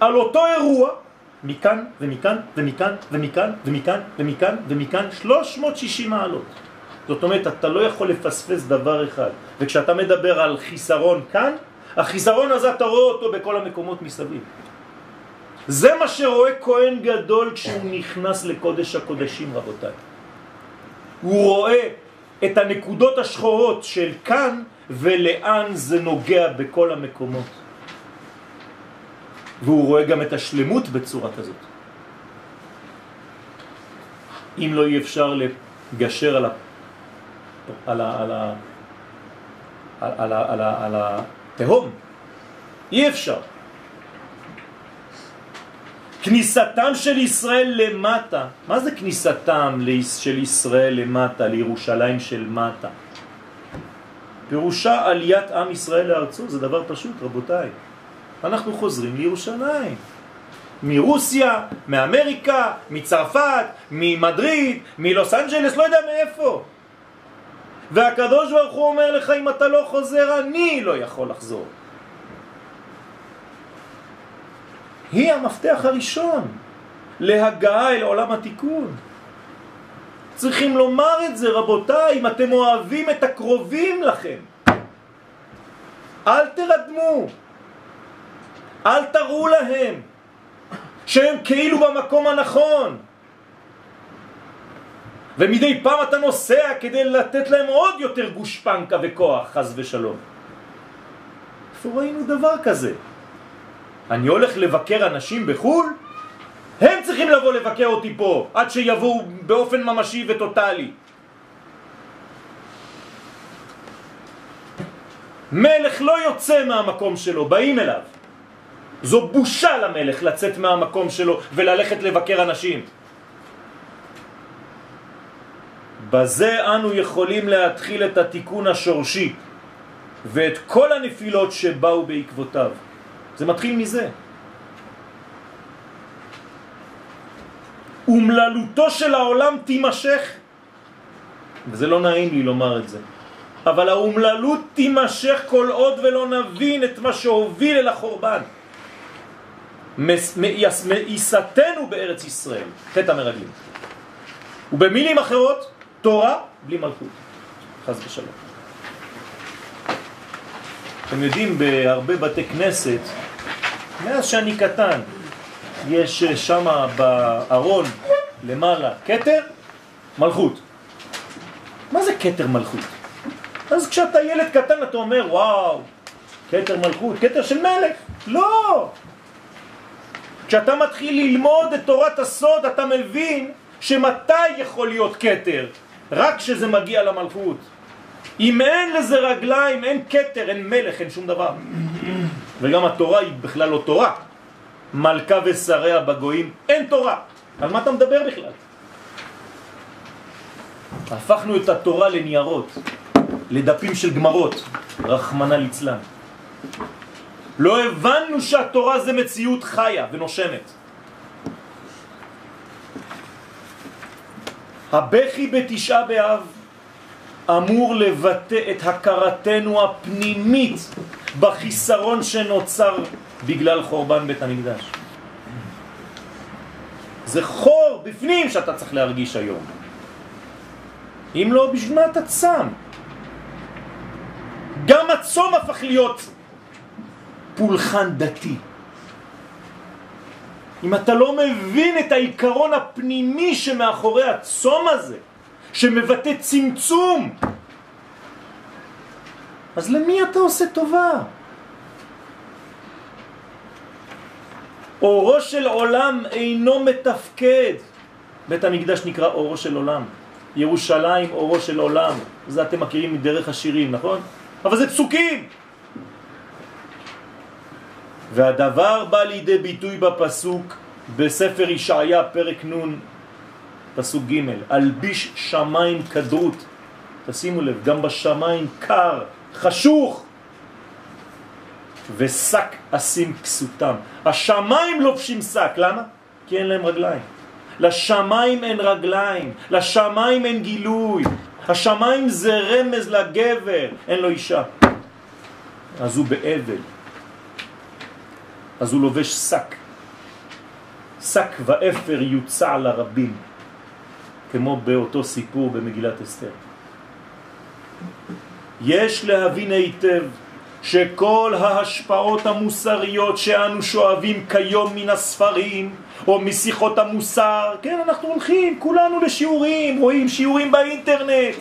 על אותו אירוע, מכאן ומכאן ומכאן ומכאן ומכאן ומכאן ומכאן 360 מעלות. זאת אומרת, אתה לא יכול לפספס דבר אחד. וכשאתה מדבר על חיסרון כאן, החיסרון הזה אתה רואה אותו בכל המקומות מסביב. זה מה שרואה כהן גדול כשהוא נכנס לקודש הקודשים, רבותיי. הוא רואה את הנקודות השחורות של כאן ולאן זה נוגע בכל המקומות. והוא רואה גם את השלמות בצורה כזאת. אם לא אי אפשר לגשר על, ה... על, ה... על, ה... על, ה... על, ה... על התהום, אי אפשר. כניסתם של ישראל למטה, מה זה כניסתם של ישראל למטה, לירושלים של מטה? פירושה עליית עם ישראל לארצו, זה דבר פשוט רבותיי. אנחנו חוזרים לירושלים. מרוסיה, מאמריקה, מצרפת, ממדריד, מלוס אנג'לס, לא יודע מאיפה. והקדוש ברוך הוא אומר לך, אם אתה לא חוזר, אני לא יכול לחזור. היא המפתח הראשון להגעה אל עולם התיקון. צריכים לומר את זה, רבותיי, אם אתם אוהבים את הקרובים לכם. אל תרדמו, אל תראו להם שהם כאילו במקום הנכון. ומדי פעם אתה נוסע כדי לתת להם עוד יותר גושפנקה וכוח, חז ושלום. איפה ראינו דבר כזה? אני הולך לבקר אנשים בחו"ל? הם צריכים לבוא לבקר אותי פה, עד שיבואו באופן ממשי וטוטלי. מלך לא יוצא מהמקום שלו, באים אליו. זו בושה למלך לצאת מהמקום שלו וללכת לבקר אנשים. בזה אנו יכולים להתחיל את התיקון השורשי ואת כל הנפילות שבאו בעקבותיו. זה מתחיל מזה. אומללותו של העולם תימשך, וזה לא נעים לי לומר את זה, אבל האומללות תימשך כל עוד ולא נבין את מה שהוביל אל החורבן. מאיסתנו בארץ ישראל, חטא המרגלים. ובמילים אחרות, תורה בלי מלכות, חז ושלום. אתם יודעים, בהרבה בתי כנסת, מאז שאני קטן, יש שם בארון למעלה קטר, מלכות. מה זה קטר מלכות? אז כשאתה ילד קטן אתה אומר, וואו, קטר מלכות, קטר של מלך. לא! כשאתה מתחיל ללמוד את תורת הסוד אתה מבין שמתי יכול להיות קטר? רק כשזה מגיע למלכות. אם אין לזה רגליים, אין קטר, אין מלך, אין שום דבר. וגם התורה היא בכלל לא תורה. מלכה ושריה בגויים, אין תורה. על מה אתה מדבר בכלל? הפכנו את התורה לניירות, לדפים של גמרות, רחמנה ליצלן. לא הבנו שהתורה זה מציאות חיה ונושמת. הבכי בתשעה באב אמור לבטא את הכרתנו הפנימית בחיסרון שנוצר בגלל חורבן בית המקדש. זה חור בפנים שאתה צריך להרגיש היום. אם לא, בשביל מה אתה צם? גם הצום הפך להיות פולחן דתי. אם אתה לא מבין את העיקרון הפנימי שמאחורי הצום הזה, שמבטא צמצום, אז למי אתה עושה טובה? אורו של עולם אינו מתפקד. בית המקדש נקרא אורו של עולם. ירושלים אורו של עולם. זה אתם מכירים מדרך השירים, נכון? אבל זה פסוקים. והדבר בא לידי ביטוי בפסוק בספר ישעיה פרק נ' פסוק ג' אלביש שמיים כדרות תשימו לב גם בשמיים קר חשוך ושק אשים כסותם השמיים לובשים שק למה? כי אין להם רגליים. לשמיים אין רגליים לשמיים אין גילוי השמיים זה רמז לגבר אין לו אישה. אז הוא באבל אז הוא לובש שק. שק ואפר יוצע לרבים, כמו באותו סיפור במגילת אסתר. יש להבין היטב שכל ההשפעות המוסריות שאנו שואבים כיום מן הספרים או משיחות המוסר, כן, אנחנו הולכים כולנו לשיעורים, רואים שיעורים באינטרנט,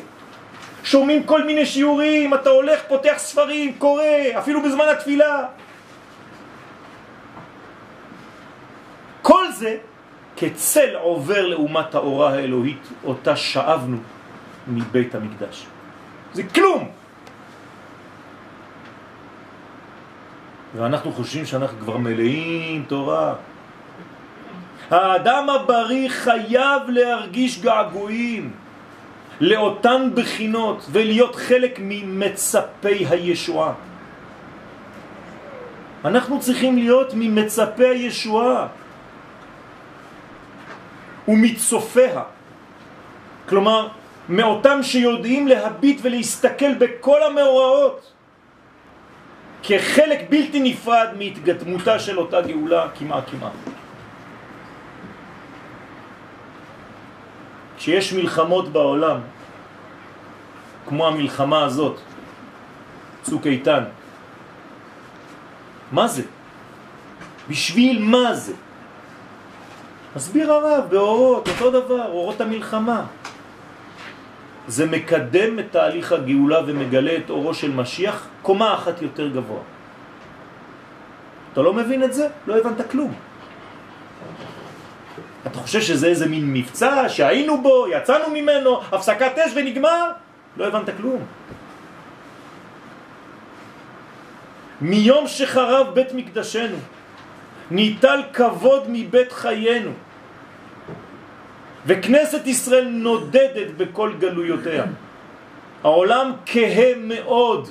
שומעים כל מיני שיעורים, אתה הולך, פותח ספרים, קורא, אפילו בזמן התפילה. כל זה כצל עובר לאומת האורה האלוהית, אותה שאבנו מבית המקדש. זה כלום! ואנחנו חושבים שאנחנו כבר מלאים תורה. האדם הבריא חייב להרגיש געגועים לאותן בחינות ולהיות חלק ממצפי הישועה. אנחנו צריכים להיות ממצפי הישועה. ומצופיה. כלומר, מאותם שיודעים להביט ולהסתכל בכל המאורעות כחלק בלתי נפרד מהתגתמותה של אותה גאולה כמעה כמעה. כשיש מלחמות בעולם, כמו המלחמה הזאת, צוק איתן, מה זה? בשביל מה זה? מסביר הרב באורות, אותו דבר, אורות המלחמה. זה מקדם את תהליך הגאולה ומגלה את אורו של משיח קומה אחת יותר גבוה. אתה לא מבין את זה? לא הבנת כלום. אתה חושב שזה איזה מין מבצע שהיינו בו, יצאנו ממנו, הפסקת אש ונגמר? לא הבנת כלום. מיום שחרב בית מקדשנו, ניטל כבוד מבית חיינו. וכנסת ישראל נודדת בכל גלויותיה. העולם כהה מאוד,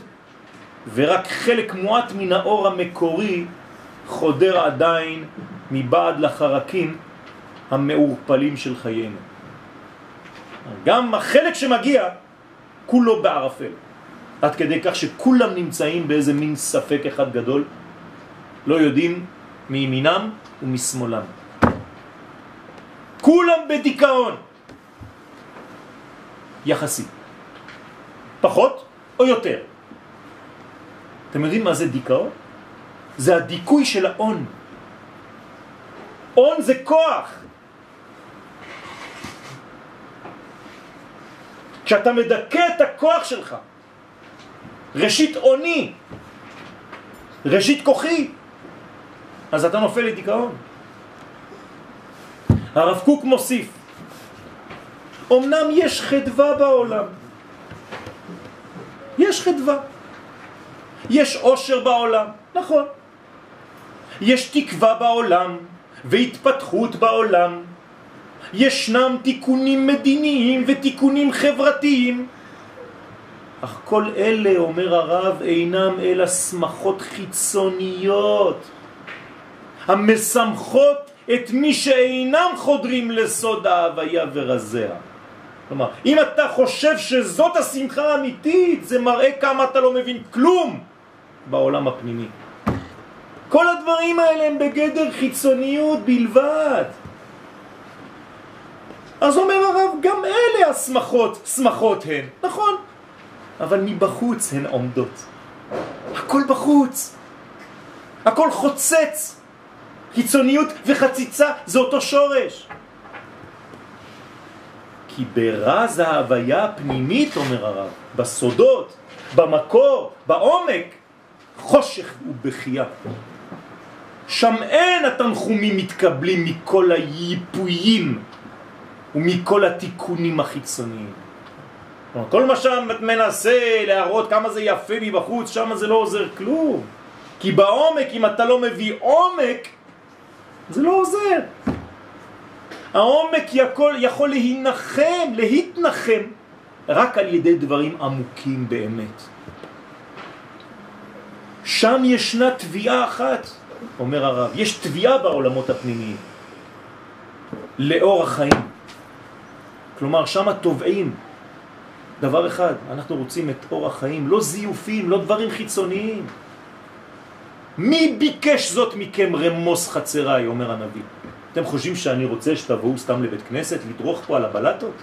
ורק חלק מועט מן האור המקורי חודר עדיין מבעד לחרקים המעורפלים של חיינו. גם החלק שמגיע, כולו בערפל. עד כדי כך שכולם נמצאים באיזה מין ספק אחד גדול, לא יודעים מימינם ומשמאלם. כולם בדיכאון. יחסי. פחות או יותר. אתם יודעים מה זה דיכאון? זה הדיכוי של האון. און זה כוח. כשאתה מדכא את הכוח שלך, ראשית אוני, ראשית כוחי, אז אתה נופל לדיכאון. הרב קוק מוסיף, אמנם יש חדווה בעולם, יש חדווה. יש עושר בעולם, נכון. יש תקווה בעולם והתפתחות בעולם. ישנם תיקונים מדיניים ותיקונים חברתיים. אך כל אלה, אומר הרב, אינם אלא שמחות חיצוניות, המשמחות את מי שאינם חודרים לסוד ההוויה ורזיה. כלומר, אם אתה חושב שזאת השמחה האמיתית, זה מראה כמה אתה לא מבין כלום בעולם הפנימי. כל הדברים האלה הם בגדר חיצוניות בלבד. אז אומר הרב, גם אלה השמחות, שמחות הן, נכון, אבל מבחוץ הן עומדות. הכל בחוץ, הכל חוצץ. חיצוניות וחציצה זה אותו שורש. כי ברז ההוויה הפנימית, אומר הרב, בסודות, במקור, בעומק, חושך ובכייה. שם אין התנחומים מתקבלים מכל היפויים ומכל התיקונים החיצוניים. כל מה שאת מנסה להראות כמה זה יפה מבחוץ, שם זה לא עוזר כלום. כי בעומק, אם אתה לא מביא עומק, זה לא עוזר. העומק יכול, יכול להינחם, להתנחם, רק על ידי דברים עמוקים באמת. שם ישנה תביעה אחת, אומר הרב, יש תביעה בעולמות הפנימיים, לאור החיים. כלומר, שם תובעים דבר אחד, אנחנו רוצים את אור החיים, לא זיופים, לא דברים חיצוניים. מי ביקש זאת מכם רמוס חצריי, אומר הנביא. אתם חושבים שאני רוצה שתבואו סתם לבית כנסת, לדרוך פה על הבלטות?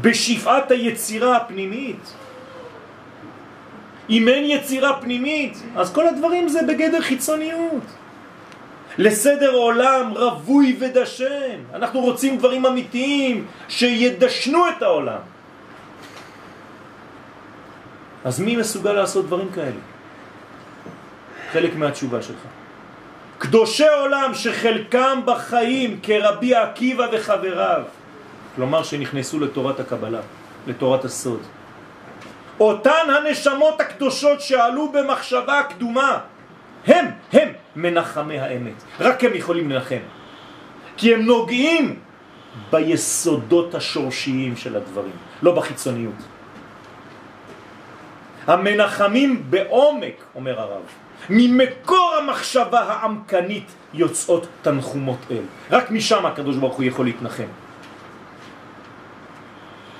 בשפעת היצירה הפנימית. אם אין יצירה פנימית, אז כל הדברים זה בגדר חיצוניות. לסדר עולם רבוי ודשן. אנחנו רוצים דברים אמיתיים שידשנו את העולם. אז מי מסוגל לעשות דברים כאלה? חלק מהתשובה שלך. קדושי עולם שחלקם בחיים כרבי עקיבא וחבריו, כלומר שנכנסו לתורת הקבלה, לתורת הסוד. אותן הנשמות הקדושות שעלו במחשבה הקדומה, הם, הם מנחמי האמת. רק הם יכולים לנחם. כי הם נוגעים ביסודות השורשיים של הדברים, לא בחיצוניות. המנחמים בעומק, אומר הרב, ממקור המחשבה העמקנית יוצאות תנחומות אל. רק משם הקדוש ברוך הוא יכול להתנחם.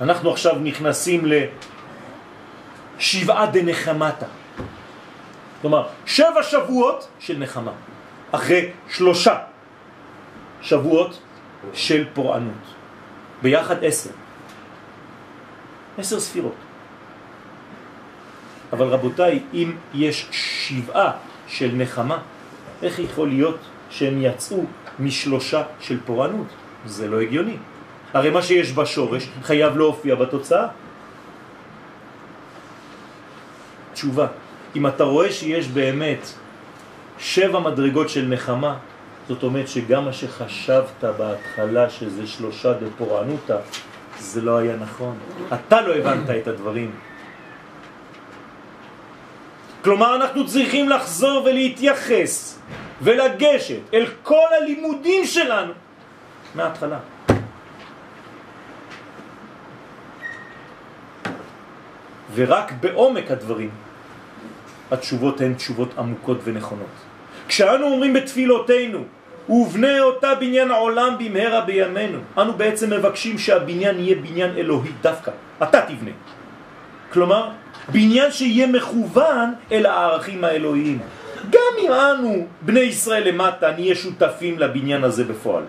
אנחנו עכשיו נכנסים לשבעה דנחמתה. כלומר, שבע שבועות של נחמה, אחרי שלושה שבועות של פורענות. ביחד עשר. עשר ספירות. אבל רבותיי, אם יש שבעה של נחמה, איך יכול להיות שהם יצאו משלושה של פורענות? זה לא הגיוני. הרי מה שיש בשורש חייב להופיע בתוצאה. תשובה, אם אתה רואה שיש באמת שבע מדרגות של נחמה, זאת אומרת שגם מה שחשבת בהתחלה שזה שלושה דפורענותה, זה לא היה נכון. אתה לא הבנת את הדברים. כלומר אנחנו צריכים לחזור ולהתייחס ולגשת אל כל הלימודים שלנו מההתחלה. ורק בעומק הדברים התשובות הן תשובות עמוקות ונכונות. כשאנו אומרים בתפילותינו, ובנה אותה בניין העולם במהרה בימינו, אנו בעצם מבקשים שהבניין יהיה בניין אלוהי דווקא. אתה תבנה. כלומר, בניין שיהיה מכוון אל הערכים האלוהיים. גם אם אנו, בני ישראל למטה, נהיה שותפים לבניין הזה בפועל.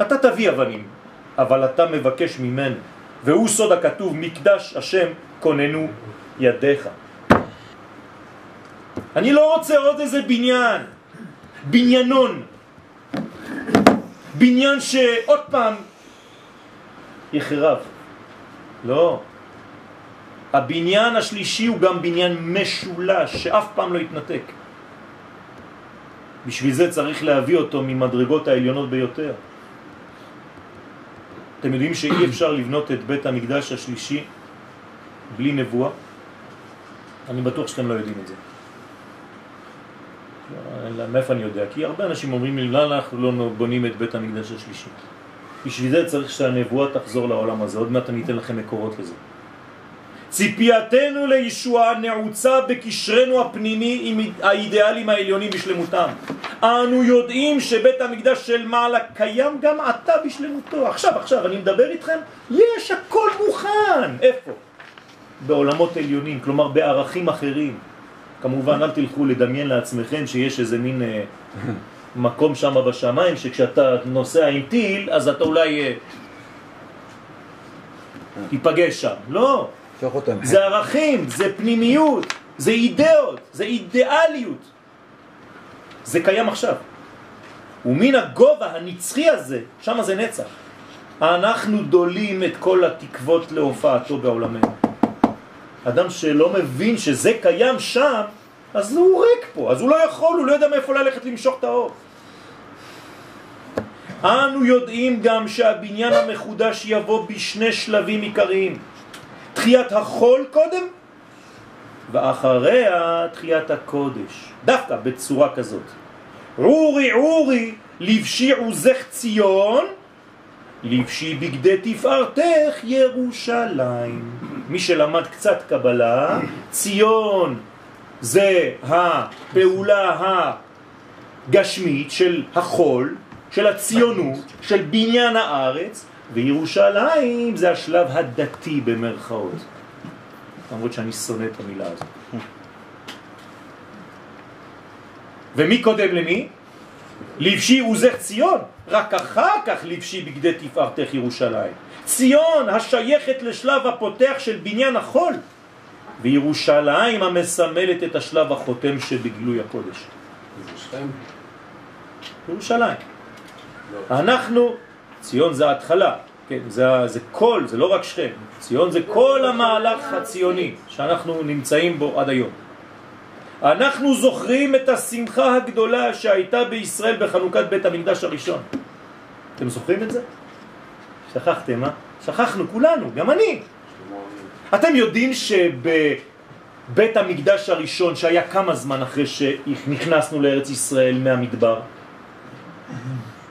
אתה תביא אבנים, אבל אתה מבקש ממנו, והוא סוד הכתוב, מקדש השם כוננו ידיך. אני לא רוצה עוד איזה בניין, בניינון, בניין שעוד פעם יחרב. לא. הבניין השלישי הוא גם בניין משולש, שאף פעם לא יתנתק. בשביל זה צריך להביא אותו ממדרגות העליונות ביותר. אתם יודעים שאי אפשר לבנות את בית המקדש השלישי בלי נבואה? אני בטוח שאתם לא יודעים את זה. מאיפה אני יודע? כי הרבה אנשים אומרים לי, למה אנחנו לא בונים את בית המקדש השלישי? בשביל זה צריך שהנבואה תחזור לעולם הזה, עוד מעט אני אתן לכם מקורות לזה. ציפייתנו לישועה נעוצה בקשרנו הפנימי עם האידיאלים העליונים בשלמותם. אנו יודעים שבית המקדש של מעלה קיים גם עתה בשלמותו. עכשיו, עכשיו, אני מדבר איתכם, יש הכל מוכן. איפה? בעולמות עליונים, כלומר בערכים אחרים. כמובן, אל תלכו לדמיין לעצמכם שיש איזה מין אה, [laughs] מקום שם בשמיים, שכשאתה נוסע עם טיל, אז אתה אולי אה, תיפגש שם. לא. זה ערכים, זה פנימיות, זה אידאות, זה אידיאליות. זה קיים עכשיו. ומן הגובה הנצחי הזה, שם זה נצח. אנחנו דולים את כל התקוות להופעתו בעולמנו. אדם שלא מבין שזה קיים שם, אז הוא ריק פה, אז הוא לא יכול, הוא לא יודע מאיפה ללכת למשוך את האור. אנו יודעים גם שהבניין המחודש יבוא בשני שלבים עיקריים. תחיית החול קודם, ואחריה תחיית הקודש. דווקא בצורה כזאת. עורי עורי לבשי עוזך ציון, לבשי בגדי תפארתך ירושלים. מי שלמד קצת קבלה, ציון זה הפעולה הגשמית של החול, של הציונות, של בניין הארץ, וירושלים זה השלב הדתי במרכאות. למרות שאני שונא את המילה הזאת. ומי קודם למי? לבשי עוזך ציון, רק אחר כך לבשי בגדי תפארתך ירושלים. ציון השייכת לשלב הפותח של בניין החול, וירושלים המסמלת את השלב החותם שבגלוי הקודש. ירושלים. לא. אנחנו ציון זה ההתחלה, כן, זה, זה כל, זה לא רק שכם, ציון זה כל המהלך הציוני שאנחנו נמצאים בו עד היום. אנחנו זוכרים את השמחה הגדולה שהייתה בישראל בחנוכת בית המקדש הראשון. אתם זוכרים את זה? שכחתם, אה? שכחנו כולנו, גם אני. אתם יודעים שבבית המקדש הראשון, שהיה כמה זמן אחרי שנכנסנו לארץ ישראל מהמדבר,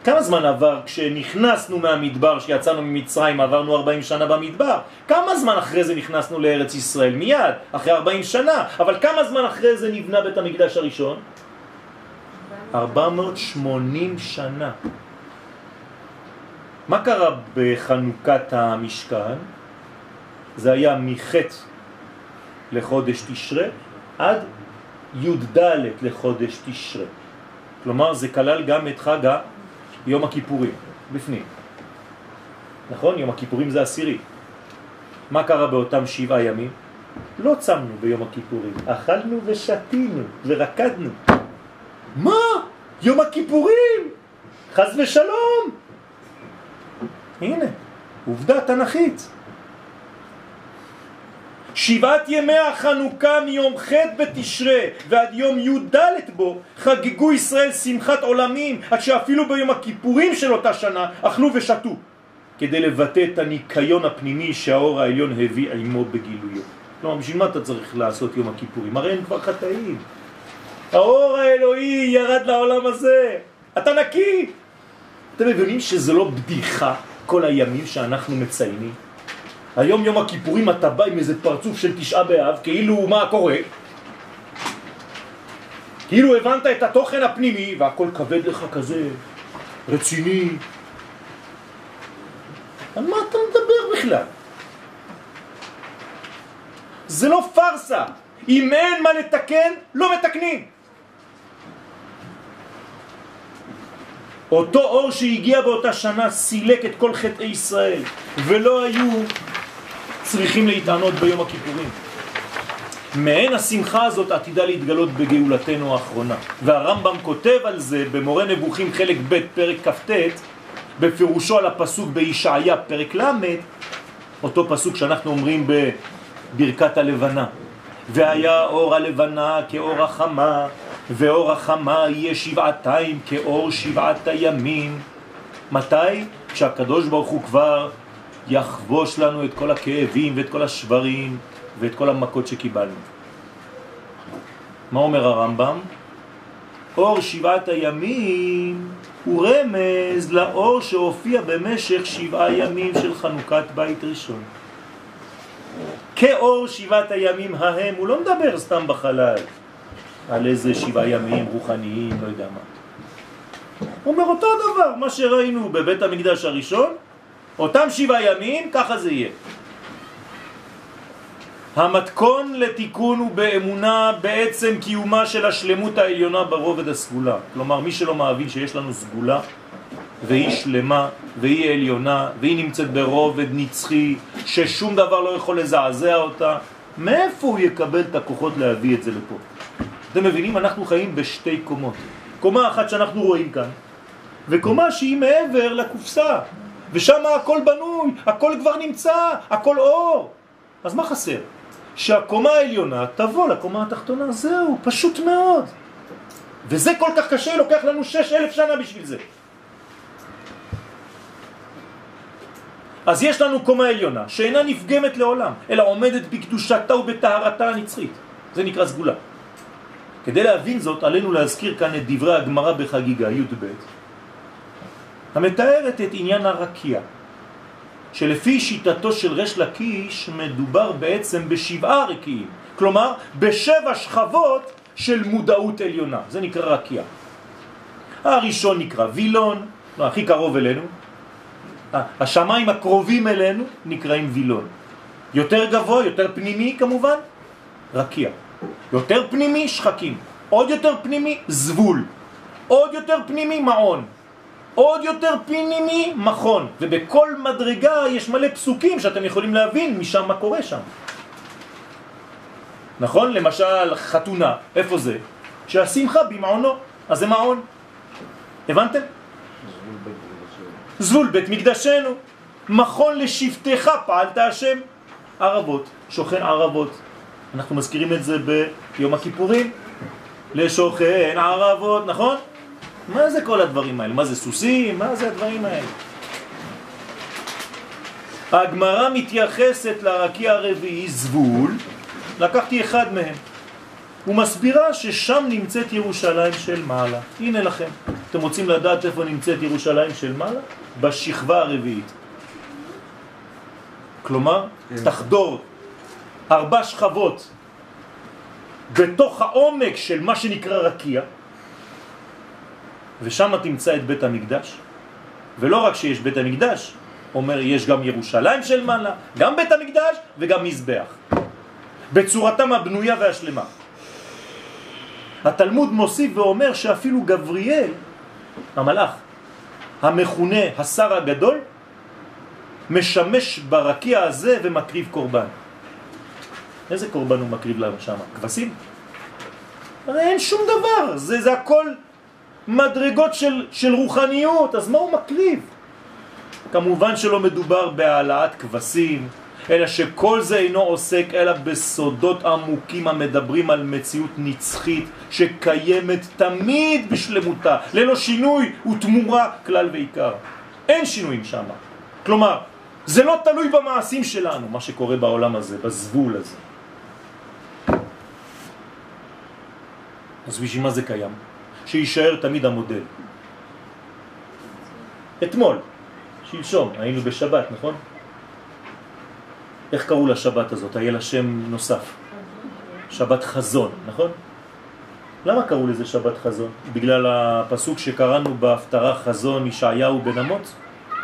כמה זמן עבר כשנכנסנו מהמדבר, כשיצאנו ממצרים, עברנו 40 שנה במדבר? כמה זמן אחרי זה נכנסנו לארץ ישראל? מיד, אחרי 40 שנה. אבל כמה זמן אחרי זה נבנה בית המקדש הראשון? 480 שנה. מה קרה בחנוכת המשכן? זה היה מחטא לחודש תשרה עד י"ד לחודש תשרה. כלומר זה כלל גם את חג יום הכיפורים, בפנים. נכון? יום הכיפורים זה עשירי. מה קרה באותם שבעה ימים? לא צמנו ביום הכיפורים, אכלנו ושתינו ורקדנו. מה? יום הכיפורים! חז ושלום! הנה, עובדה תנכית. שבעת ימי החנוכה מיום ח' בתשרה ועד יום י"ד בו חגגו ישראל שמחת עולמים עד שאפילו ביום הכיפורים של אותה שנה אכלו ושתו כדי לבטא את הניקיון הפנימי שהאור העליון הביא עמו בגילויו. כלומר, בשביל מה אתה צריך לעשות יום הכיפורים? הרי הם כבר חטאים. האור האלוהי ירד לעולם הזה. אתה נקי. אתם מבינים שזה לא בדיחה כל הימים שאנחנו מציינים? היום יום הכיפורים אתה בא עם איזה פרצוף של תשעה באב, כאילו מה קורה? כאילו הבנת את התוכן הפנימי והכל כבד לך כזה, רציני. על מה אתה מדבר בכלל? זה לא פרסה. אם אין מה לתקן, לא מתקנים. אותו אור שהגיע באותה שנה סילק את כל חטאי ישראל, ולא היו צריכים להתענות ביום הכיפורים. מעין השמחה הזאת עתידה להתגלות בגאולתנו האחרונה. והרמב"ם כותב על זה במורה נבוכים חלק ב' פרק כ"ט, בפירושו על הפסוק בישעיה פרק ל', אותו פסוק שאנחנו אומרים בברכת הלבנה. והיה אור הלבנה כאור החמה, ואור החמה יהיה שבעתיים כאור שבעת הימים. מתי? כשהקדוש ברוך הוא כבר יחבוש לנו את כל הכאבים ואת כל השברים ואת כל המכות שקיבלנו. מה אומר הרמב"ם? אור שבעת הימים הוא רמז לאור שהופיע במשך שבעה ימים של חנוכת בית ראשון. כאור שבעת הימים ההם, הוא לא מדבר סתם בחלל על איזה שבעה ימים רוחניים, לא יודע מה. הוא אומר אותו דבר, מה שראינו בבית המקדש הראשון, אותם שבעה ימים, ככה זה יהיה. המתכון לתיקון הוא באמונה בעצם קיומה של השלמות העליונה ברובד הסגולה. כלומר, מי שלא מאמין שיש לנו סגולה, והיא שלמה, והיא עליונה, והיא נמצאת ברובד נצחי, ששום דבר לא יכול לזעזע אותה, מאיפה הוא יקבל את הכוחות להביא את זה לפה? אתם מבינים? אנחנו חיים בשתי קומות. קומה אחת שאנחנו רואים כאן, וקומה שהיא מעבר לקופסה, ושם הכל בנוי, הכל כבר נמצא, הכל אור. אז מה חסר? שהקומה העליונה תבוא לקומה התחתונה, זהו, פשוט מאוד. וזה כל כך קשה, לוקח לנו שש אלף שנה בשביל זה. אז יש לנו קומה עליונה שאינה נפגמת לעולם, אלא עומדת בקדושתה ובטהרתה הנצחית. זה נקרא סגולה. כדי להבין זאת, עלינו להזכיר כאן את דברי הגמרא בחגיגה י"ב, המתארת את עניין הרקיע, שלפי שיטתו של רש לקיש מדובר בעצם בשבעה רקיעים, כלומר בשבע שכבות של מודעות עליונה, זה נקרא רקיע. הראשון נקרא וילון, לא, הכי קרוב אלינו, השמיים הקרובים אלינו נקראים וילון. יותר גבוה, יותר פנימי כמובן, רקיע. יותר פנימי, שחקים. עוד יותר פנימי, זבול. עוד יותר פנימי, מעון. עוד יותר פנימי, מכון. ובכל מדרגה יש מלא פסוקים שאתם יכולים להבין משם מה קורה שם. נכון? למשל, חתונה, איפה זה? שהשמחה במעונו, אז זה מעון. הבנתם? זבול בית מקדשנו, מכון לשבטך פעלת השם. ערבות, שוכן ערבות. אנחנו מזכירים את זה ביום הכיפורים. לשוכן ערבות, נכון? מה זה כל הדברים האלה? מה זה סוסים? מה זה הדברים האלה? הגמרא מתייחסת לרקיע הרביעי זבול, לקחתי אחד מהם. הוא מסבירה ששם נמצאת ירושלים של מעלה. הנה לכם. אתם רוצים לדעת איפה נמצאת ירושלים של מעלה? בשכבה הרביעית. כלומר, כן. תחדור ארבע שכבות בתוך העומק של מה שנקרא רקיע, ושם תמצא את בית המקדש. ולא רק שיש בית המקדש, אומר יש גם ירושלים של מעלה, גם בית המקדש וגם מזבח. בצורתם הבנויה והשלמה. התלמוד מוסיף ואומר שאפילו גבריאל, המלאך, המכונה השר הגדול, משמש ברקיע הזה ומקריב קורבן. איזה קורבן הוא מקריב שם? כבשים? הרי אין שום דבר, זה, זה הכל מדרגות של, של רוחניות, אז מה הוא מקריב? כמובן שלא מדובר בהעלאת כבשים, אלא שכל זה אינו עוסק אלא בסודות עמוקים המדברים על מציאות נצחית שקיימת תמיד בשלמותה, ללא שינוי ותמורה כלל ועיקר. אין שינויים שם. כלומר, זה לא תלוי במעשים שלנו, מה שקורה בעולם הזה, בזבול הזה. אז בשביל מה זה קיים? שישאר תמיד המודל. אתמול, שלשום, היינו בשבת, נכון? איך קראו לשבת הזאת? היה לה שם נוסף. שבת חזון, נכון? למה קראו לזה שבת חזון? בגלל הפסוק שקראנו בהפטרה חזון ישעיהו בן אמוץ?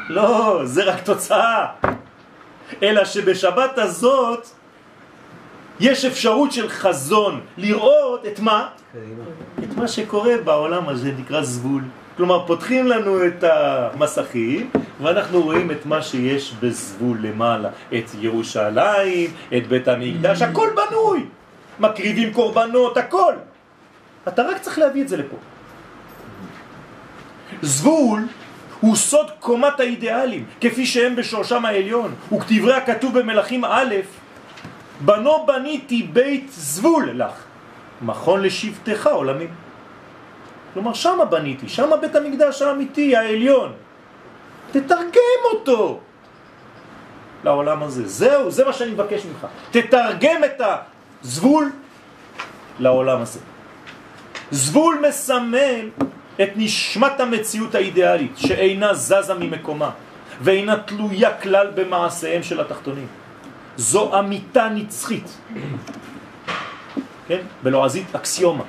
לא, זה רק תוצאה. אלא שבשבת הזאת יש אפשרות של חזון, לראות את מה? את מה שקורה בעולם הזה, נקרא זבול. כלומר, פותחים לנו את המסכים, ואנחנו רואים את מה שיש בזבול למעלה. את ירושלים, את בית המקדש, הכל בנוי. מקריבים קורבנות, הכל. אתה רק צריך להביא את זה לפה. זבול הוא סוד קומת האידיאלים, כפי שהם בשורשם העליון. וכתברי הכתוב במלאכים א', בנו בניתי בית זבול לך, מכון לשבטך עולמים. כלומר, שמה בניתי, שמה בית המקדש האמיתי, העליון. תתרגם אותו לעולם הזה. זהו, זה מה שאני מבקש ממך. תתרגם את הזבול לעולם הזה. זבול מסמל את נשמת המציאות האידיאלית שאינה זזה ממקומה ואינה תלויה כלל במעשיהם של התחתונים. זו אמיתה נצחית. כן? בלועזית אקסיומה.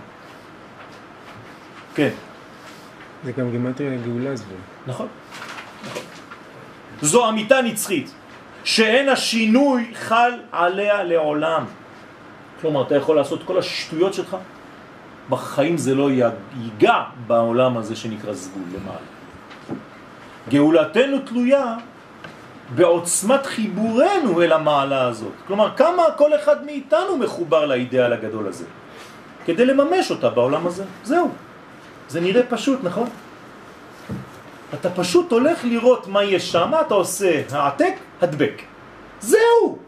כן. זה גם גימטריה לגאולה זבול. נכון. נכון. זו אמיתה נצחית, שאין השינוי חל עליה לעולם. כלומר, אתה יכול לעשות כל השטויות שלך, בחיים זה לא ייגע בעולם הזה שנקרא זבול למעלה. גאולתנו תלויה בעוצמת חיבורנו אל המעלה הזאת. כלומר, כמה כל אחד מאיתנו מחובר לאידאל הגדול הזה, כדי לממש אותה בעולם הזה. זהו. זה נראה פשוט, נכון? אתה פשוט הולך לראות מה יש שם, אתה עושה העתק, הדבק. זהו!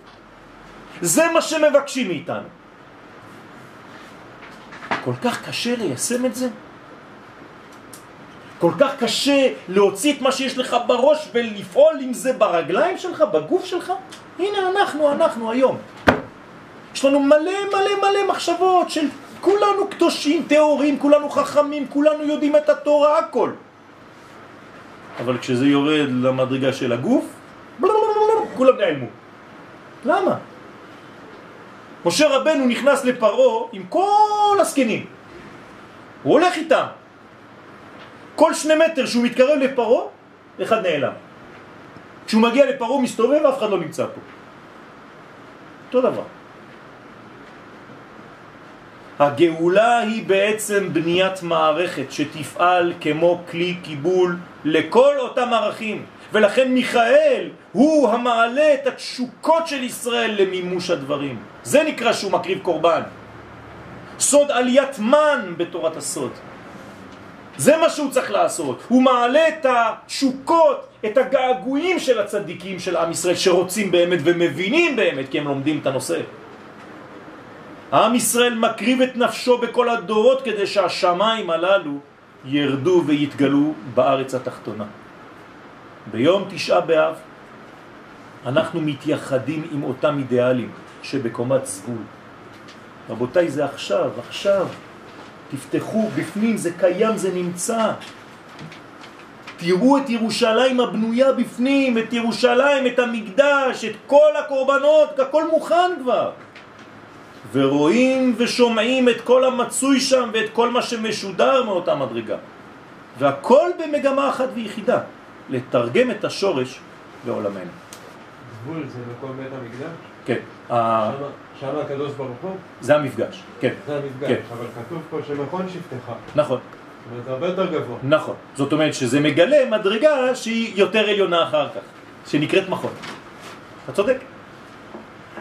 זה מה שמבקשים מאיתנו. כל כך קשה ליישם את זה? כל כך קשה להוציא את מה שיש לך בראש ולפעול עם זה ברגליים שלך, בגוף שלך? הנה אנחנו, אנחנו היום. יש לנו מלא מלא מלא מחשבות של כולנו קדושים, תיאורים, כולנו חכמים, כולנו יודעים את התורה, הכל. אבל כשזה יורד למדרגה של הגוף, כולם נעלמו. למה? משה רבנו נכנס לפרעה עם כל הסקנים. הוא הולך איתם. כל שני מטר שהוא מתקרב לפרעה, אחד נעלם. כשהוא מגיע לפרעה הוא מסתובב, אף אחד לא נמצא פה. אותו דבר. הגאולה היא בעצם בניית מערכת שתפעל כמו כלי קיבול לכל אותם ערכים ולכן מיכאל הוא המעלה את התשוקות של ישראל למימוש הדברים זה נקרא שהוא מקריב קורבן סוד עליית מן בתורת הסוד זה מה שהוא צריך לעשות הוא מעלה את התשוקות את הגעגועים של הצדיקים של עם ישראל שרוצים באמת ומבינים באמת כי הם לומדים את הנושא עם ישראל מקריב את נפשו בכל הדורות כדי שהשמיים הללו ירדו ויתגלו בארץ התחתונה. ביום תשעה באב אנחנו מתייחדים עם אותם אידיאלים שבקומת סגול. רבותיי, זה עכשיו, עכשיו. תפתחו בפנים, זה קיים, זה נמצא. תראו את ירושלים הבנויה בפנים, את ירושלים, את המקדש, את כל הקורבנות, הכל מוכן כבר. ורואים ושומעים את כל המצוי שם ואת כל מה שמשודר מאותה מדרגה. והכל במגמה אחת ויחידה, לתרגם את השורש בעולמנו. גבול זה מקום בית המקדש? כן. שם הקדוש ברוך הוא? זה המפגש, כן. זה המפגש, כן. אבל כתוב פה שמכון שבטך. נכון. זאת אומרת, זה הרבה יותר גבוה. נכון. זאת אומרת שזה מגלה מדרגה שהיא יותר עליונה אחר כך, שנקראת מכון. אתה צודק.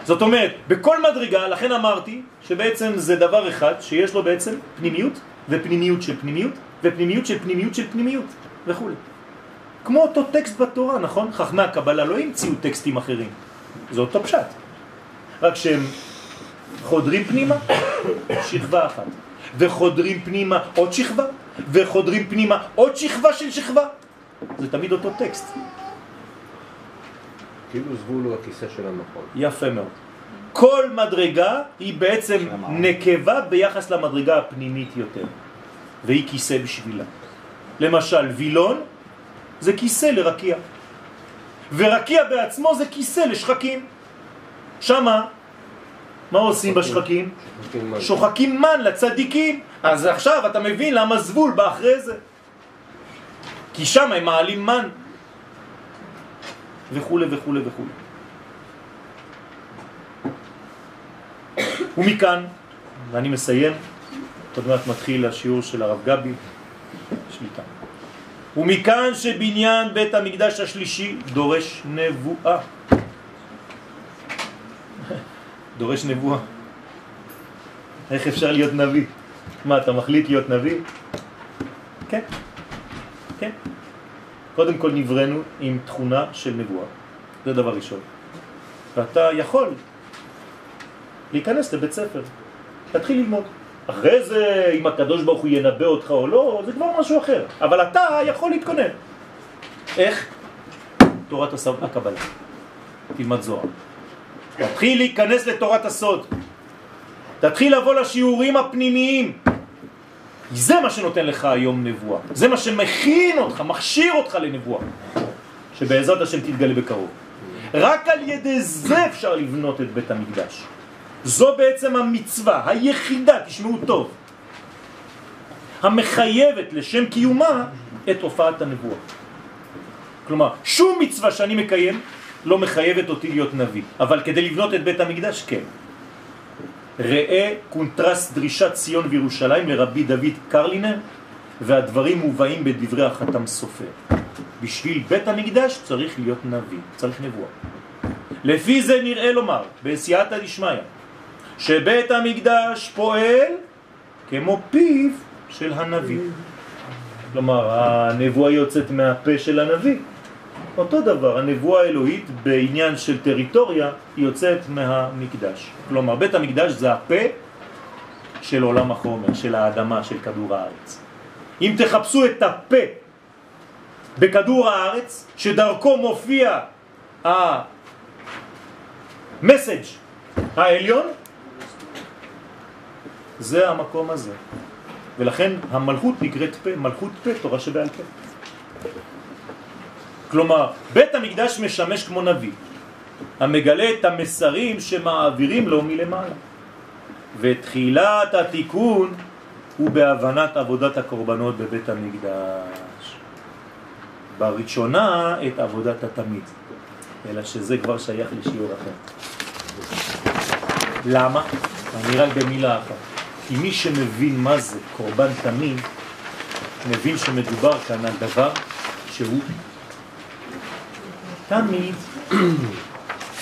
זאת אומרת, בכל מדרגה, לכן אמרתי שבעצם זה דבר אחד שיש לו בעצם פנימיות ופנימיות של פנימיות ופנימיות של פנימיות של פנימיות וכו'. כמו אותו טקסט בתורה, נכון? חכמי הקבלה לא המציאו טקסטים אחרים, זה אותו פשט. רק שהם חודרים פנימה, שכבה אחת, וחודרים פנימה עוד שכבה, וחודרים פנימה עוד שכבה של שכבה. זה תמיד אותו טקסט. כאילו זבול הוא הכיסא של המכון. יפה מאוד. כל מדרגה היא בעצם נקבה ביחס למדרגה הפנימית יותר, והיא כיסא בשבילה. למשל, וילון זה כיסא לרקיע, ורקיע בעצמו זה כיסא לשחקים. שמה, מה עושים בשחקים? שוחקים מן לצדיקים. אז עכשיו אתה מבין למה זבול בא אחרי זה. כי שם הם מעלים מן. וכו' וכו' וכו'. ומכאן, ואני מסיים, עוד מעט מתחיל השיעור של הרב גבי, שליטה. ומכאן שבניין בית המקדש השלישי דורש נבואה. דורש נבואה. איך אפשר להיות נביא? מה, אתה מחליט להיות נביא? כן, כן. קודם כל נברנו עם תכונה של נבואה, זה דבר ראשון. ואתה יכול להיכנס לבית ספר, להתחיל ללמוד. אחרי זה, אם הקדוש ברוך הוא ינבא אותך או לא, זה כבר משהו אחר. אבל אתה יכול להתכונן. איך? תורת הקבלה. תלמד זוהר. תתחיל להיכנס לתורת הסוד. תתחיל לבוא לשיעורים הפנימיים. זה מה שנותן לך היום נבואה. זה מה שמכין אותך, מכשיר אותך לנבואה. שבעזרת השם תתגלה בקרוב. רק על ידי זה אפשר לבנות את בית המקדש. זו בעצם המצווה היחידה, תשמעו טוב, המחייבת לשם קיומה את הופעת הנבואה. כלומר, שום מצווה שאני מקיים לא מחייבת אותי להיות נביא, אבל כדי לבנות את בית המקדש, כן. ראה קונטרס דרישת ציון וירושלים לרבי דוד קרלינר, והדברים מובאים בדברי החתם סופר. בשביל בית המקדש צריך להיות נביא, צריך נבואה. לפי זה נראה לומר, בסייעתא דשמיא, שבית המקדש פועל כמו פיו של הנביא. כלומר, הנבואה יוצאת מהפה של הנביא. אותו דבר, הנבואה האלוהית בעניין של טריטוריה יוצאת מהמקדש. כלומר, בית המקדש זה הפה של עולם החומר, של האדמה, של כדור הארץ. אם תחפשו את הפה בכדור הארץ, שדרכו מופיע המסאג' העליון, זה המקום הזה. ולכן המלכות נקראת פה, מלכות פה, תורה שבעל פה. כלומר, בית המקדש משמש כמו נביא, המגלה את המסרים שמעבירים לו מלמעלה. ותחילת התיקון הוא בהבנת עבודת הקורבנות בבית המקדש. בראשונה את עבודת התמיד, אלא שזה כבר שייך לשיעור אחר. למה? אני רק במילה אחת. כי מי שמבין מה זה קורבן תמיד, מבין שמדובר כאן על דבר שהוא תמיד.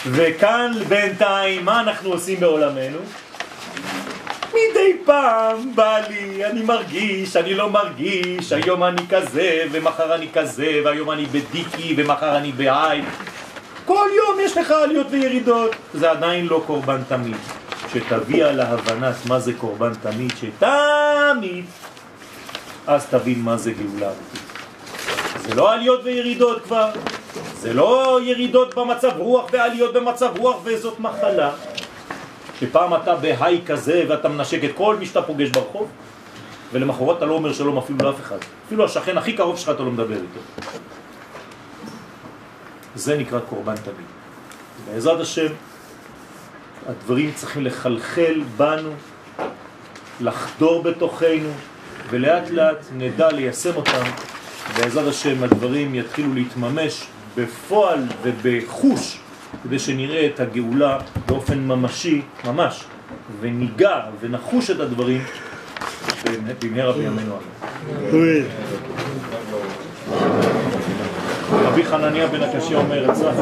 וכאן בינתיים, מה אנחנו עושים בעולמנו? מדי פעם בא לי, אני מרגיש, אני לא מרגיש, היום אני כזה, ומחר אני כזה, והיום אני בדיקי, ומחר אני בעי. כל יום יש לך עליות וירידות. זה עדיין לא קורבן תמיד. שתביע להבנת מה זה קורבן תמיד, שתמיד, אז תבין מה זה גאולה זה לא עליות וירידות כבר, זה לא ירידות במצב רוח ועליות במצב רוח וזאת מחלה. שפעם אתה בהיי כזה ואתה מנשק את כל מי שאתה פוגש ברחוב, ולמחרת אתה לא אומר שלום אפילו לאף אחד. אפילו השכן הכי קרוב שלך אתה לא מדבר איתו. זה נקרא קורבן תמיד. בעזרת השם, הדברים צריכים לחלחל בנו, לחדור בתוכנו, ולאט לאט נדע ליישם אותם, בעזרת השם הדברים יתחילו להתממש בפועל ובחוש, כדי שנראה את הגאולה באופן ממשי, ממש, וניגע ונחוש את הדברים במהרה בימינו אמן. רבי חנניה בן הקשיא אומר, אצלח